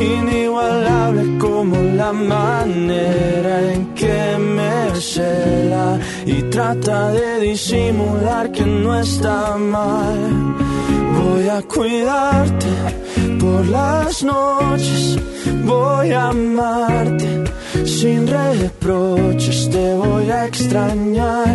[SPEAKER 23] inigualable como la manera en que me cela y trata de disimular que no está mal. Voy a cuidarte por las noches, voy a amarte sin reproches, te voy a extrañar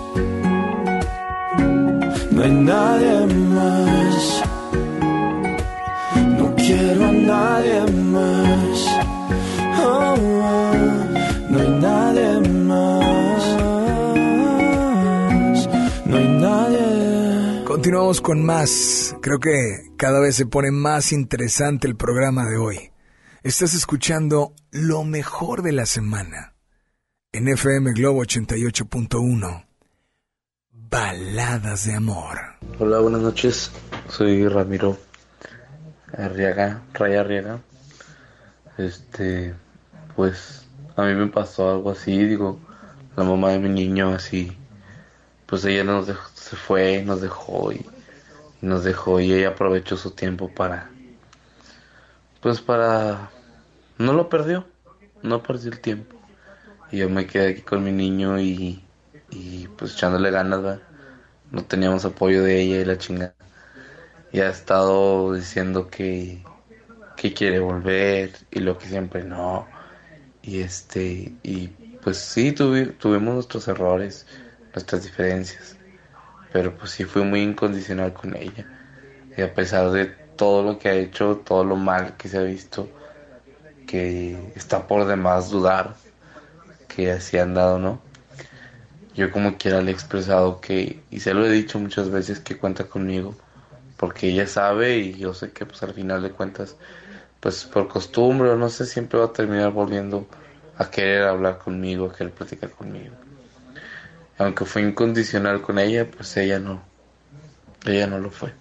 [SPEAKER 23] No hay nadie más. No quiero a nadie más. Oh, no hay nadie más. No hay nadie.
[SPEAKER 3] Continuamos con más. Creo que cada vez se pone más interesante el programa de hoy. Estás escuchando lo mejor de la semana en FM Globo 88.1. Baladas de amor.
[SPEAKER 24] Hola, buenas noches. Soy Ramiro Arriaga, Ray Arriaga. Este, pues a mí me pasó algo así, digo, la mamá de mi niño así, pues ella nos dejó- se fue, nos dejó y, nos dejó y ella aprovechó su tiempo para, pues para, no lo perdió, no perdió el tiempo. Y yo me quedé aquí con mi niño y, y pues echándole ganas, no teníamos apoyo de ella y la chingada. Y ha estado diciendo que, que quiere volver y lo que siempre no. Y este, y pues sí, tuvi- tuvimos nuestros errores, nuestras diferencias. Pero pues sí fui muy incondicional con ella. Y a pesar de todo lo que ha hecho, todo lo mal que se ha visto, que está por demás dudar que así han dado, ¿no? Yo como quiera le he expresado que, y se lo he dicho muchas veces, que cuenta conmigo, porque ella sabe y yo sé que pues al final de cuentas, pues por costumbre o no sé, siempre va a terminar volviendo a querer hablar conmigo, a querer platicar conmigo. Aunque fue incondicional con ella, pues ella no, ella no lo fue.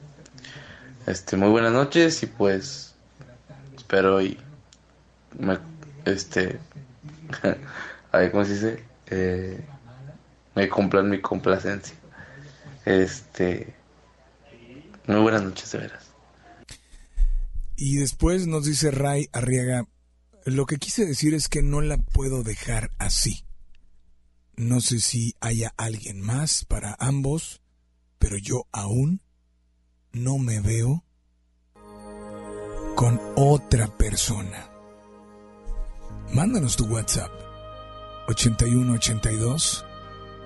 [SPEAKER 24] Este, muy buenas noches y pues espero y me, este, a ver cómo se dice, eh, me cumplan mi complacencia. Este, muy buenas noches de veras.
[SPEAKER 3] Y después nos dice Ray Arriaga, lo que quise decir es que no la puedo dejar así. No sé si haya alguien más para ambos, pero yo aún no me veo con otra persona. Mándanos tu WhatsApp 8182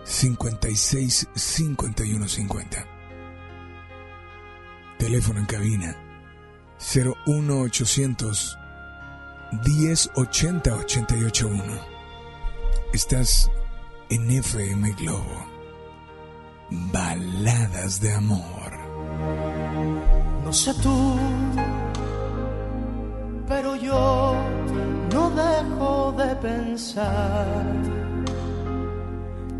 [SPEAKER 3] 56 51 50. Teléfono en cabina 01800 1080 881. Estás en FM Globo. Baladas de amor.
[SPEAKER 20] No sé tú, pero yo no dejo de pensar.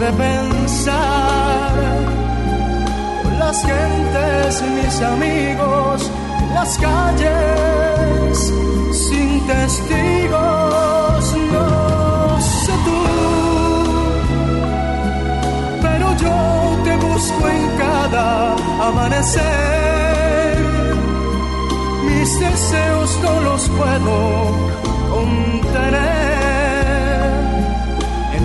[SPEAKER 20] de pensar. Con las gentes, mis amigos, las calles sin testigos. No sé tú, pero yo te busco en cada amanecer. Mis deseos no los puedo contener.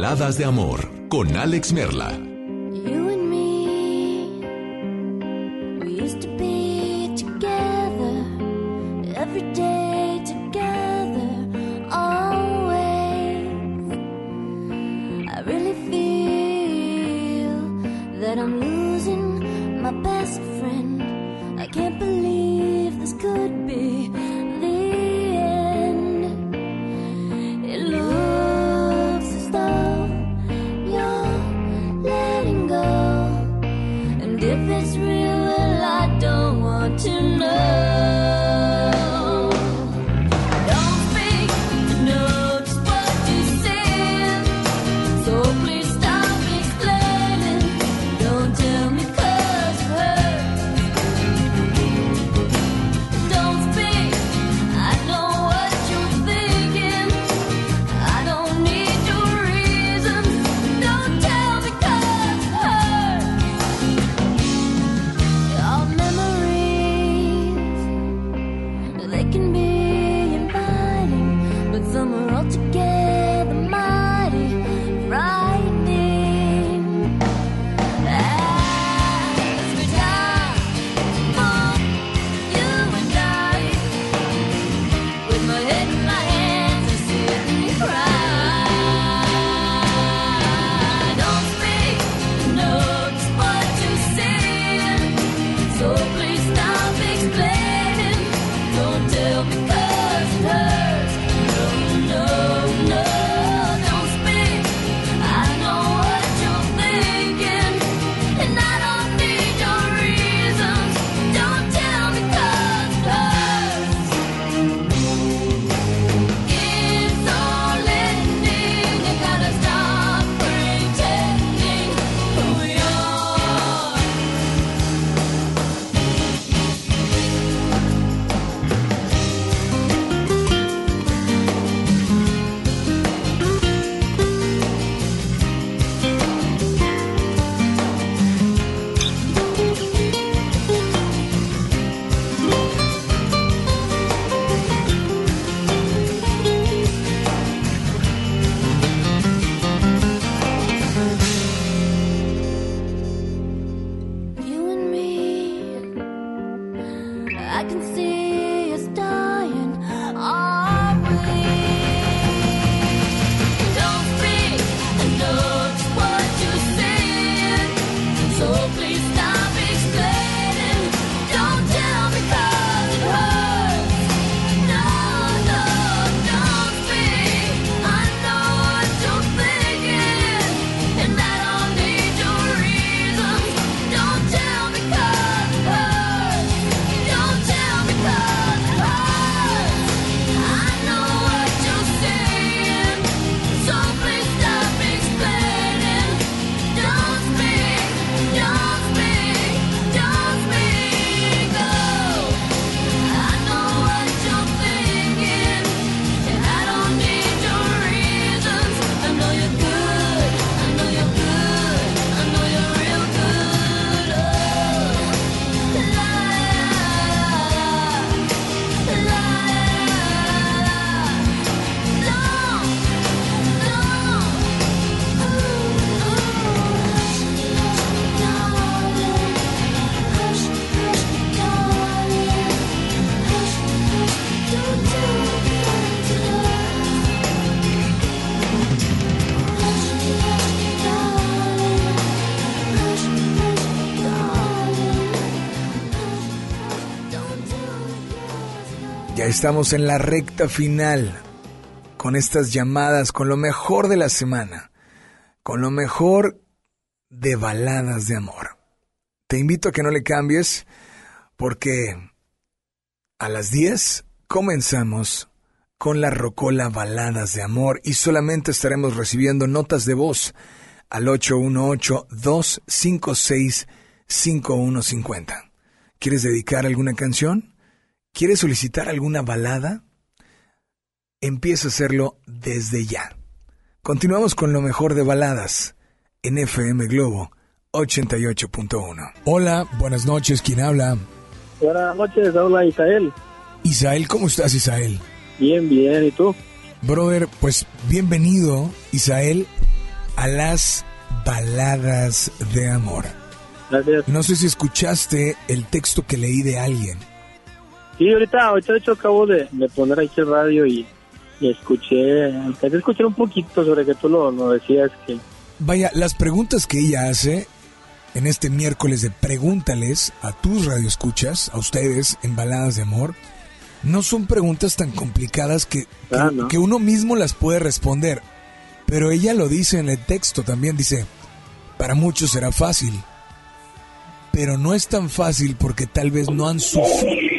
[SPEAKER 25] Baladas de amor con Alex Merla.
[SPEAKER 3] Estamos en la recta final con estas llamadas, con lo mejor de la semana, con lo mejor de baladas de amor. Te invito a que no le cambies porque a las 10 comenzamos con la Rocola Baladas de Amor y solamente estaremos recibiendo notas de voz al 818-256-5150. ¿Quieres dedicar alguna canción? ¿Quieres solicitar alguna balada? Empieza a hacerlo desde ya. Continuamos con lo mejor de baladas en FM Globo 88.1. Hola, buenas noches, ¿quién habla?
[SPEAKER 26] Buenas noches, habla Isael.
[SPEAKER 3] Isael, ¿cómo estás, Isael?
[SPEAKER 26] Bien, bien, ¿y tú?
[SPEAKER 3] Brother, pues bienvenido, Isael, a las baladas de amor.
[SPEAKER 26] Gracias.
[SPEAKER 3] No sé si escuchaste el texto que leí de alguien.
[SPEAKER 26] Sí, ahorita, ahorita de hecho acabo de, de poner aquí el radio y, y escuché, escuchar un poquito sobre que tú lo, lo decías que...
[SPEAKER 3] Vaya, las preguntas que ella hace en este miércoles de Pregúntales a tus radioescuchas, a ustedes en Baladas de Amor, no son preguntas tan complicadas que, que,
[SPEAKER 26] Ah, no.
[SPEAKER 3] que uno mismo las puede responder. Pero ella lo dice en el texto también, dice, para muchos será fácil, pero no es tan fácil porque tal vez no han, sufri-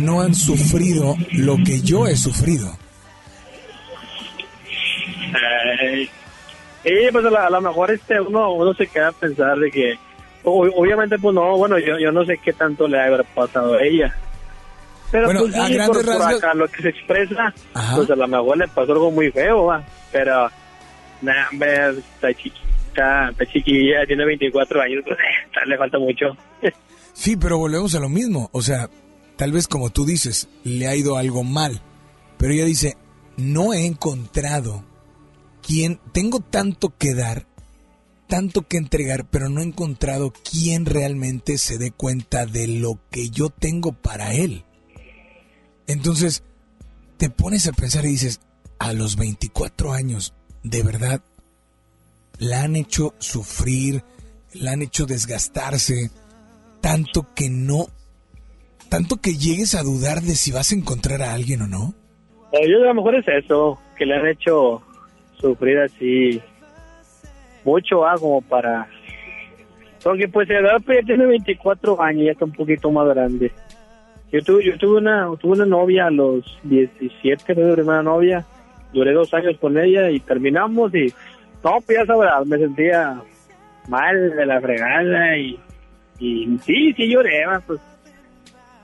[SPEAKER 3] no han sufrido lo que yo he sufrido.
[SPEAKER 26] Eh, y pues a, la- a lo mejor este uno, uno se queda a pensar de que, o- obviamente pues no, bueno, yo, yo no sé qué tanto le ha haber pasado a ella. Pero
[SPEAKER 3] Bueno,
[SPEAKER 26] pues
[SPEAKER 3] a
[SPEAKER 26] sí,
[SPEAKER 3] grandes
[SPEAKER 26] por, por
[SPEAKER 3] rasgos-
[SPEAKER 26] acá lo que se expresa,
[SPEAKER 3] Ajá.
[SPEAKER 26] pues a lo mejor le pasó algo muy feo, va. Pero, hombre, está chiquita, está chiquilla, tiene 24 años, pues eh, le falta mucho.
[SPEAKER 3] Sí, pero volvemos a lo mismo. O sea, tal vez como tú dices, le ha ido algo mal. Pero ella dice, no he encontrado quien, tengo tanto que dar, tanto que entregar, pero no he encontrado quien realmente se dé cuenta de lo que yo tengo para él. Entonces, te pones a pensar y dices, a los 24 años, de verdad, la han hecho sufrir, la han hecho desgastarse, tanto que no, tanto que llegues a dudar de si vas a encontrar a alguien o no.
[SPEAKER 26] Eh, Yo a lo mejor es eso, que le han hecho sufrir así mucho, ah, como para... Porque pues la edad pues, ya tiene 24 años, ya está un poquito más grande. Yo tuve, yo tuve una tuve una novia a los 17, fue mi primera novia, duré dos años con ella y terminamos y... No, pues ya sabrás, me sentía mal de la fregada y, y sí, sí lloré, pues,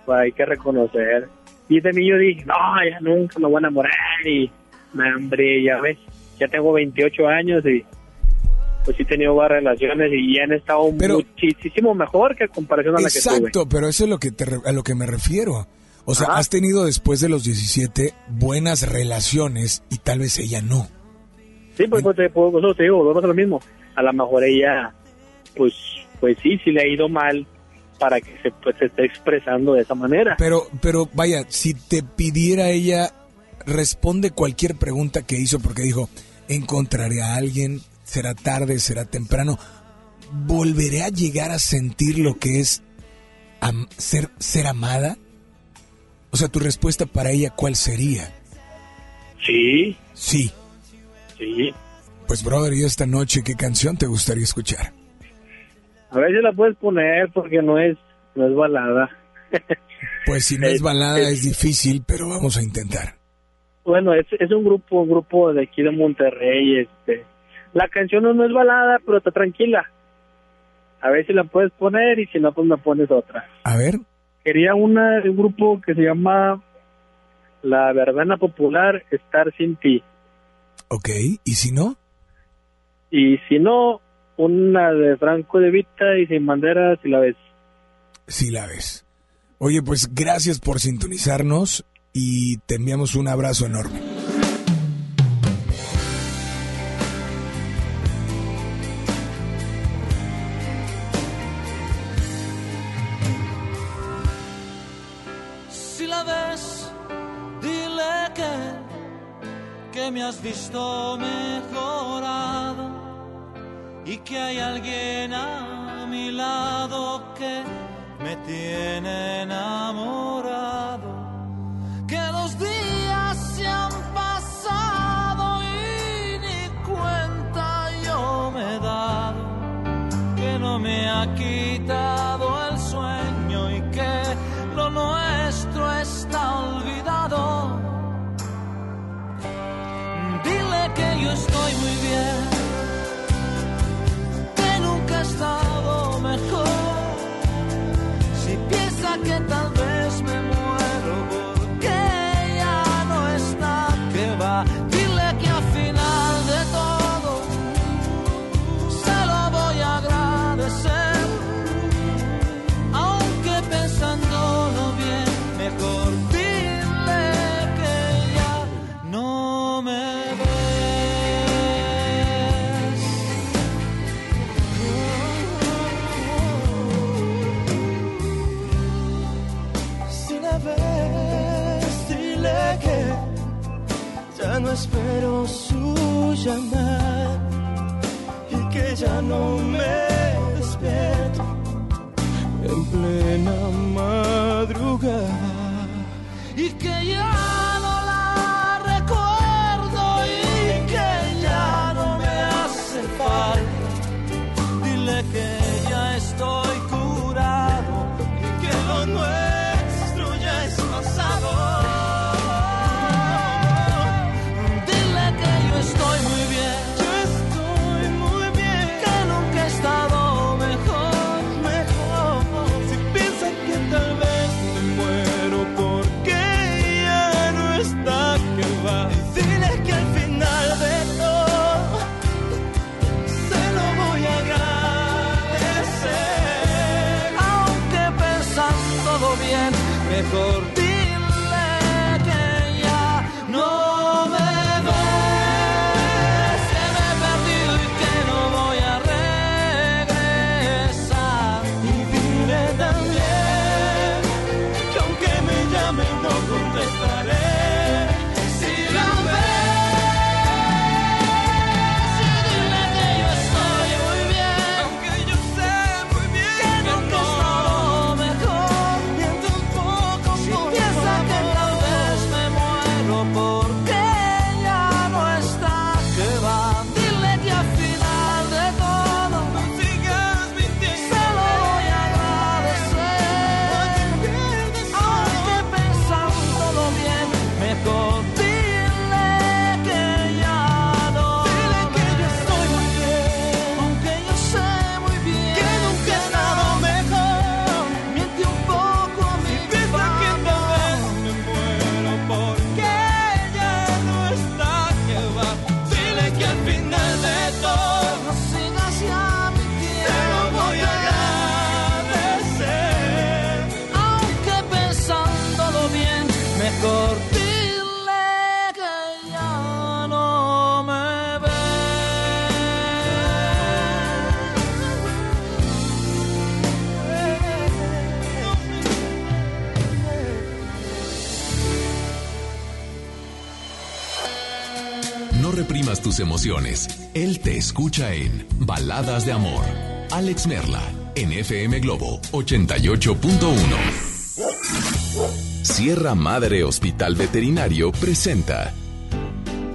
[SPEAKER 26] pues hay que reconocer. Y de mí yo dije, no, ya nunca me voy a enamorar y, hombre, ya ves, ya tengo 28 años y pues sí he tenido varias relaciones y ya han estado muchísimo mejor que a comparación a la que tuve.
[SPEAKER 3] Exacto, pero eso es lo que te a lo que me refiero. O sea, has tenido después de los 17 buenas relaciones y tal vez ella no.
[SPEAKER 26] Sí, pues, pues, te, pues, eso te digo, volvemos a lo mismo. A lo mejor ella, pues, pues sí, sí le ha ido mal para que se, pues, se esté expresando de esa manera.
[SPEAKER 3] Pero, pero vaya, si te pidiera ella, responde cualquier pregunta que hizo porque dijo, encontraré a alguien, será tarde, será temprano, volveré a llegar a sentir lo que es am- ser, ser amada. O sea, tu respuesta para ella, ¿cuál sería?
[SPEAKER 26] Sí.
[SPEAKER 3] Sí.
[SPEAKER 26] Sí.
[SPEAKER 3] Pues, brother, ¿y esta noche qué canción te gustaría escuchar?
[SPEAKER 26] A ver si la puedes poner porque no es, no es balada.
[SPEAKER 3] Pues si no es balada
[SPEAKER 26] es-
[SPEAKER 3] es difícil, pero vamos a intentar.
[SPEAKER 26] Bueno, es, es un grupo, un grupo de aquí de Monterrey, este. La canción no, no es balada, pero está tranquila. A ver si la puedes poner y si no, pues me pones otra.
[SPEAKER 3] A ver.
[SPEAKER 26] Quería una un grupo que se llama La Verbena Popular Estar Sin Ti.
[SPEAKER 3] Ok, ¿y si no?
[SPEAKER 26] Y si no, una de Franco de Vita y Sin Banderas si la ves.
[SPEAKER 3] Si la ves. Oye, pues gracias por sintonizarnos y te enviamos un abrazo enorme.
[SPEAKER 27] Si la ves, dile que, que me has visto mejorado y que hay alguien a mi lado que me tiene enamorado. Que los días se han pasado y ni cuenta yo me he dado. Que no me
[SPEAKER 23] ha quitado el sueño y que
[SPEAKER 27] lo nuestro
[SPEAKER 23] está olvidado. Dile que
[SPEAKER 27] yo estoy muy bien estado mejor. Si piensa que tal espero su llamada y que ya no
[SPEAKER 23] me despierto en plena madrugada. y que
[SPEAKER 27] ya
[SPEAKER 1] emociones. Él te escucha en Baladas de Amor. Alex Merla, en FM Globo 88.1. Sierra Madre Hospital Veterinario presenta.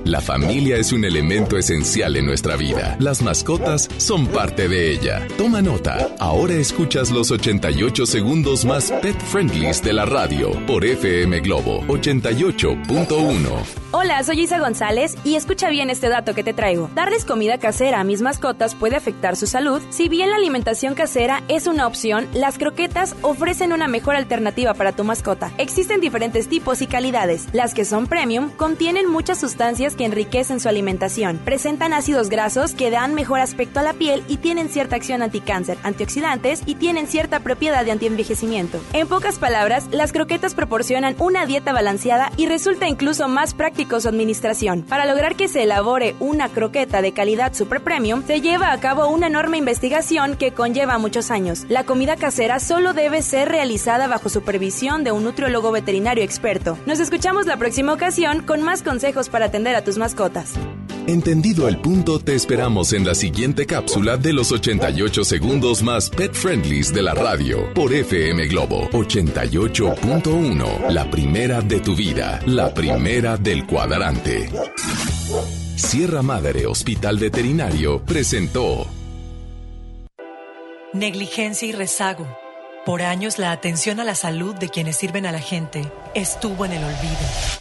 [SPEAKER 1] La familia es un elemento esencial en nuestra vida. Las mascotas son parte de ella. Toma nota. Ahora escuchas los 88 segundos más pet friendlies de la radio por FM Globo 88.1.
[SPEAKER 28] Hola, soy Isa González y escucha bien este dato que te traigo. Darles comida casera a mis mascotas puede afectar su salud. Si bien la alimentación casera es una opción, las croquetas ofrecen una mejor alternativa para tu mascota. Existen diferentes tipos y calidades. Las que son premium contienen muchas sustancias que enriquecen su alimentación. Presentan ácidos grasos que dan mejor aspecto a la piel y tienen cierta acción anticáncer, antioxidantes y tienen cierta propiedad de antienvejecimiento. En pocas palabras, las croquetas proporcionan una dieta balanceada y resulta incluso más práctico su administración. Para lograr que se elabore una croqueta de calidad super premium, se lleva a cabo una enorme investigación que conlleva muchos años. La comida casera solo debe ser realizada bajo supervisión de un nutriólogo veterinario experto. Nos escuchamos la próxima ocasión con más consejos para atender a tus mascotas.
[SPEAKER 1] Entendido el punto, te esperamos en la siguiente cápsula de los 88 segundos más pet friendlies de la radio por FM Globo 88.1. La primera de tu vida, la primera del cuadrante. Sierra Madre Hospital Veterinario presentó
[SPEAKER 29] negligencia y rezago. Por años la atención a la salud de quienes sirven a la gente estuvo en el olvido.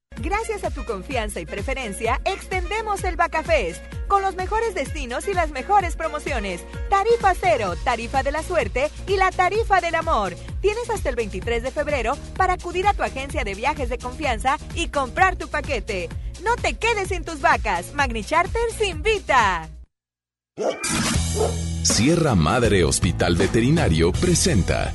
[SPEAKER 17] Gracias a tu confianza y preferencia, extendemos el Bacafest con los mejores destinos y las mejores promociones. Tarifa cero, tarifa de la suerte y la tarifa del amor. Tienes hasta el 23 de febrero para acudir a tu agencia de viajes de confianza y comprar tu paquete. No te quedes sin tus vacas. Magni Charters invita.
[SPEAKER 1] Sierra Madre Hospital Veterinario presenta.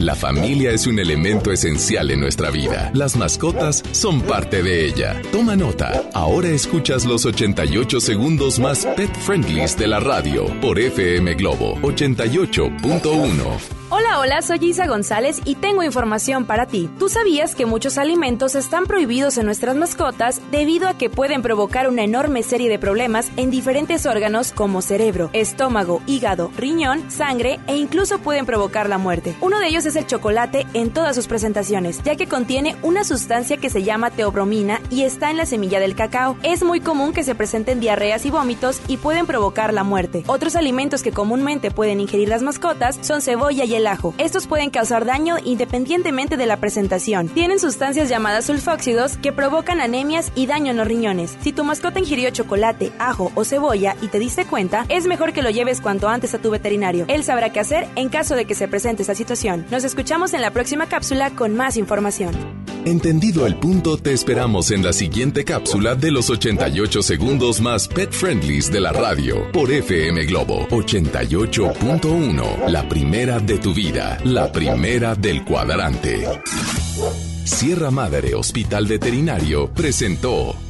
[SPEAKER 1] La familia es un elemento esencial en nuestra vida. Las mascotas son parte de ella. Toma nota. Ahora escuchas los 88 segundos más pet friendlies de la radio por FM Globo 88.1.
[SPEAKER 28] Hola, hola, soy Isa González y tengo información para ti. ¿Tú sabías que muchos alimentos están prohibidos en nuestras mascotas debido a que pueden provocar una enorme serie de problemas en diferentes órganos como cerebro, estómago, hígado, riñón, sangre e incluso pueden provocar la muerte? Uno de ellos es el chocolate en todas sus presentaciones, ya que contiene una sustancia que se llama teobromina y está en la semilla del cacao. Es muy común que se presenten diarreas y vómitos y pueden provocar la muerte. Otros alimentos que comúnmente pueden ingerir las mascotas son cebolla y el ajo. Estos pueden causar daño independientemente de la presentación. Tienen sustancias llamadas sulfóxidos que provocan anemias y daño en los riñones. Si tu mascota ingirió chocolate, ajo o cebolla y te diste cuenta, es mejor que lo lleves cuanto antes a tu veterinario. Él sabrá qué hacer en caso de que se presente esa situación. Escuchamos en la próxima cápsula con más información.
[SPEAKER 1] Entendido el punto, te esperamos en la siguiente cápsula de los 88 segundos más pet friendlies de la radio por FM Globo 88.1. La primera de tu vida, la primera del cuadrante. Sierra Madre Hospital Veterinario presentó.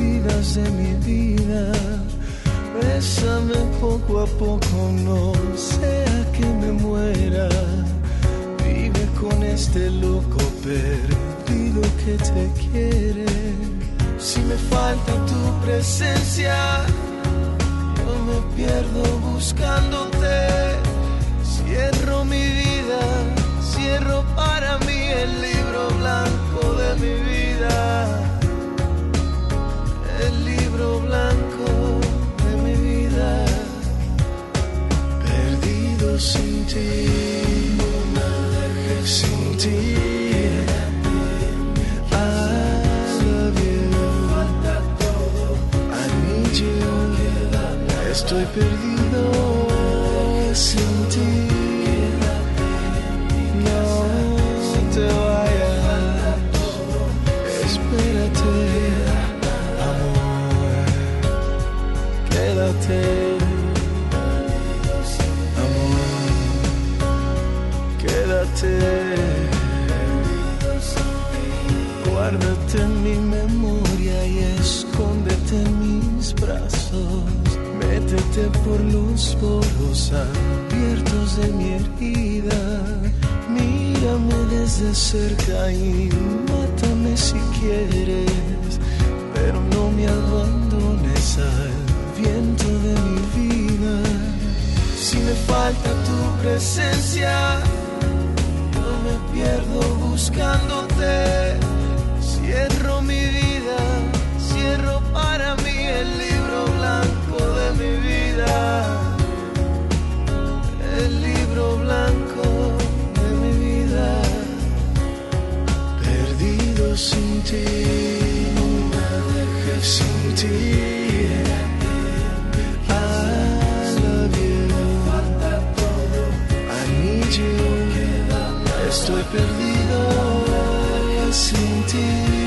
[SPEAKER 7] de mi vida. Bésame poco a poco, no sea que me muera. Vive con este loco perdido que te quiere. Si me falta tu presencia, yo me pierdo buscándote. Cierro mi vida, cierro para mí el libro blanco de mi vida. Sin ti, sin ti. Estoy perdido en mis brazos. Métete por los poros abiertos de mi herida. Mírame desde cerca y mátame si quieres. Pero no me abandones al viento de mi vida. Si me falta tu presencia, yo me pierdo buscándote. Cierro mi vida, cierro para mí el libro blanco de mi vida. El libro blanco de mi vida. Perdido sin ti, me dejes sin ti. Estoy perdido sin ti.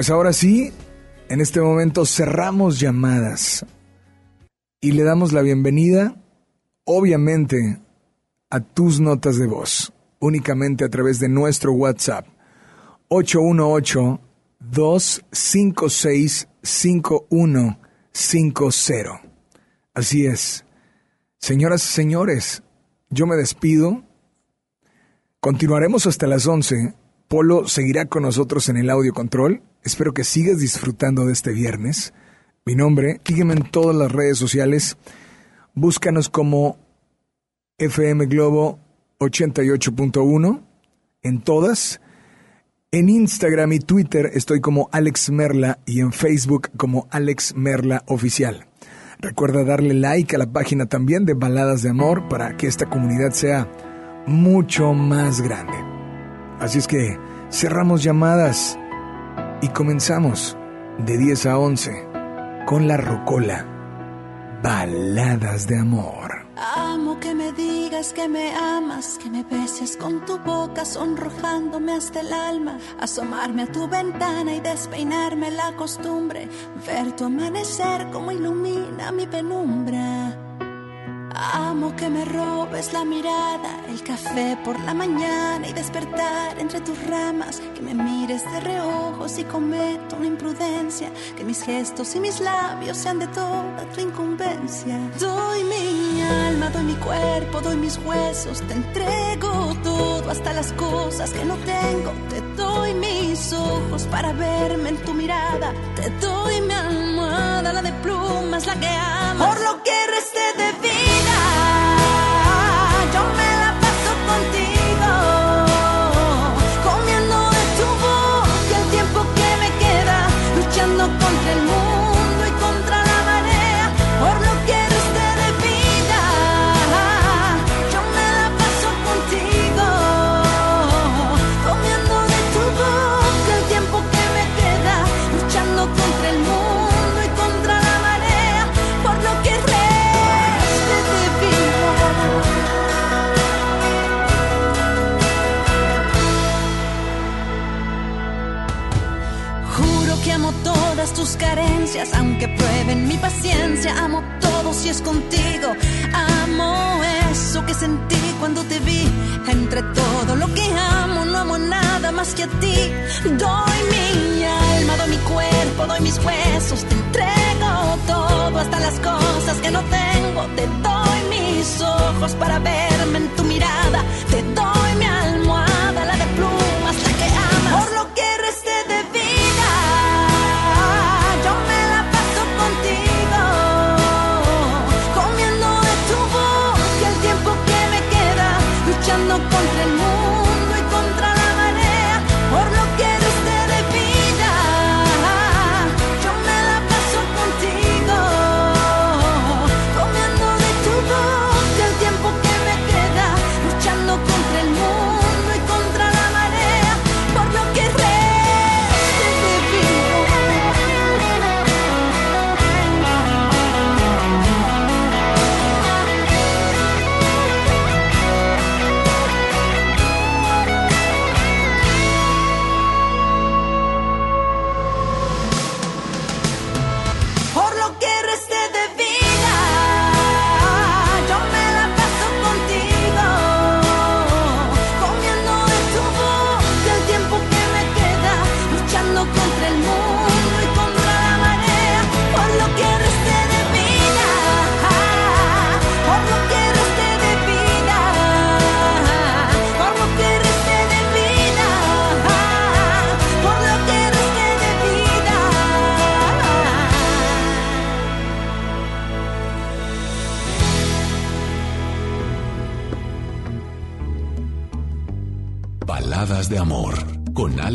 [SPEAKER 3] Pues ahora sí, en este momento cerramos llamadas y le damos la bienvenida, obviamente, a tus notas de voz, únicamente a través de nuestro WhatsApp 818-256-5150. Así es. Señoras y señores, yo me despido. Continuaremos hasta las 11. Polo seguirá con nosotros en el audio control. Espero que sigas disfrutando de este viernes. Mi nombre, sígueme en todas las redes sociales. Búscanos como FM Globo 88.1 en todas. En Instagram y Twitter estoy como Alex Merla y en Facebook como Alex Merla Oficial. Recuerda darle like a la página también de Baladas de Amor para que esta comunidad sea mucho más grande. Así es que cerramos llamadas y comenzamos de 10 a 11 con la Rocola. Baladas de Amor.
[SPEAKER 30] Amo que me digas que me amas, que me beses con tu boca, sonrojándome hasta el alma, asomarme a tu ventana y despeinarme la costumbre, ver tu amanecer como ilumina mi penumbra. Amo que me robes la mirada, el café por la mañana y despertar entre tus ramas, que me mires de reojos y cometo una imprudencia, que mis gestos y mis labios sean de toda tu incumbencia. Doy mi alma, doy mi cuerpo, doy mis huesos, te entrego todo, hasta las cosas que no tengo, te doy mis ojos para verme en tu mirada, te doy mi almohada, la de plumas, la que amo, por lo que resté de vida. Todas tus carencias, aunque prueben mi paciencia. Amo todo si es contigo. Amo eso que sentí cuando te vi. Entre todo lo que amo, no amo nada más que a ti. Doy mi alma, doy mi cuerpo, doy mis huesos. Te entrego todo, hasta las cosas que no tengo. Te doy mis ojos para verme en tu mirada. Te doy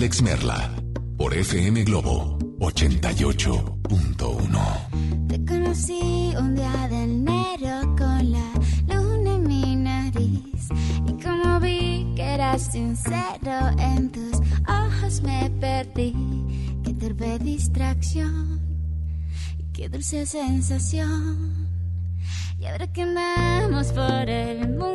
[SPEAKER 1] Alex Merla por FM Globo 88.1.
[SPEAKER 31] Te conocí un día de enero con la luna en mi nariz y como vi que eras sincero en tus ojos me perdí. Qué torpe distracción y qué dulce sensación. Y ahora que andamos por el mundo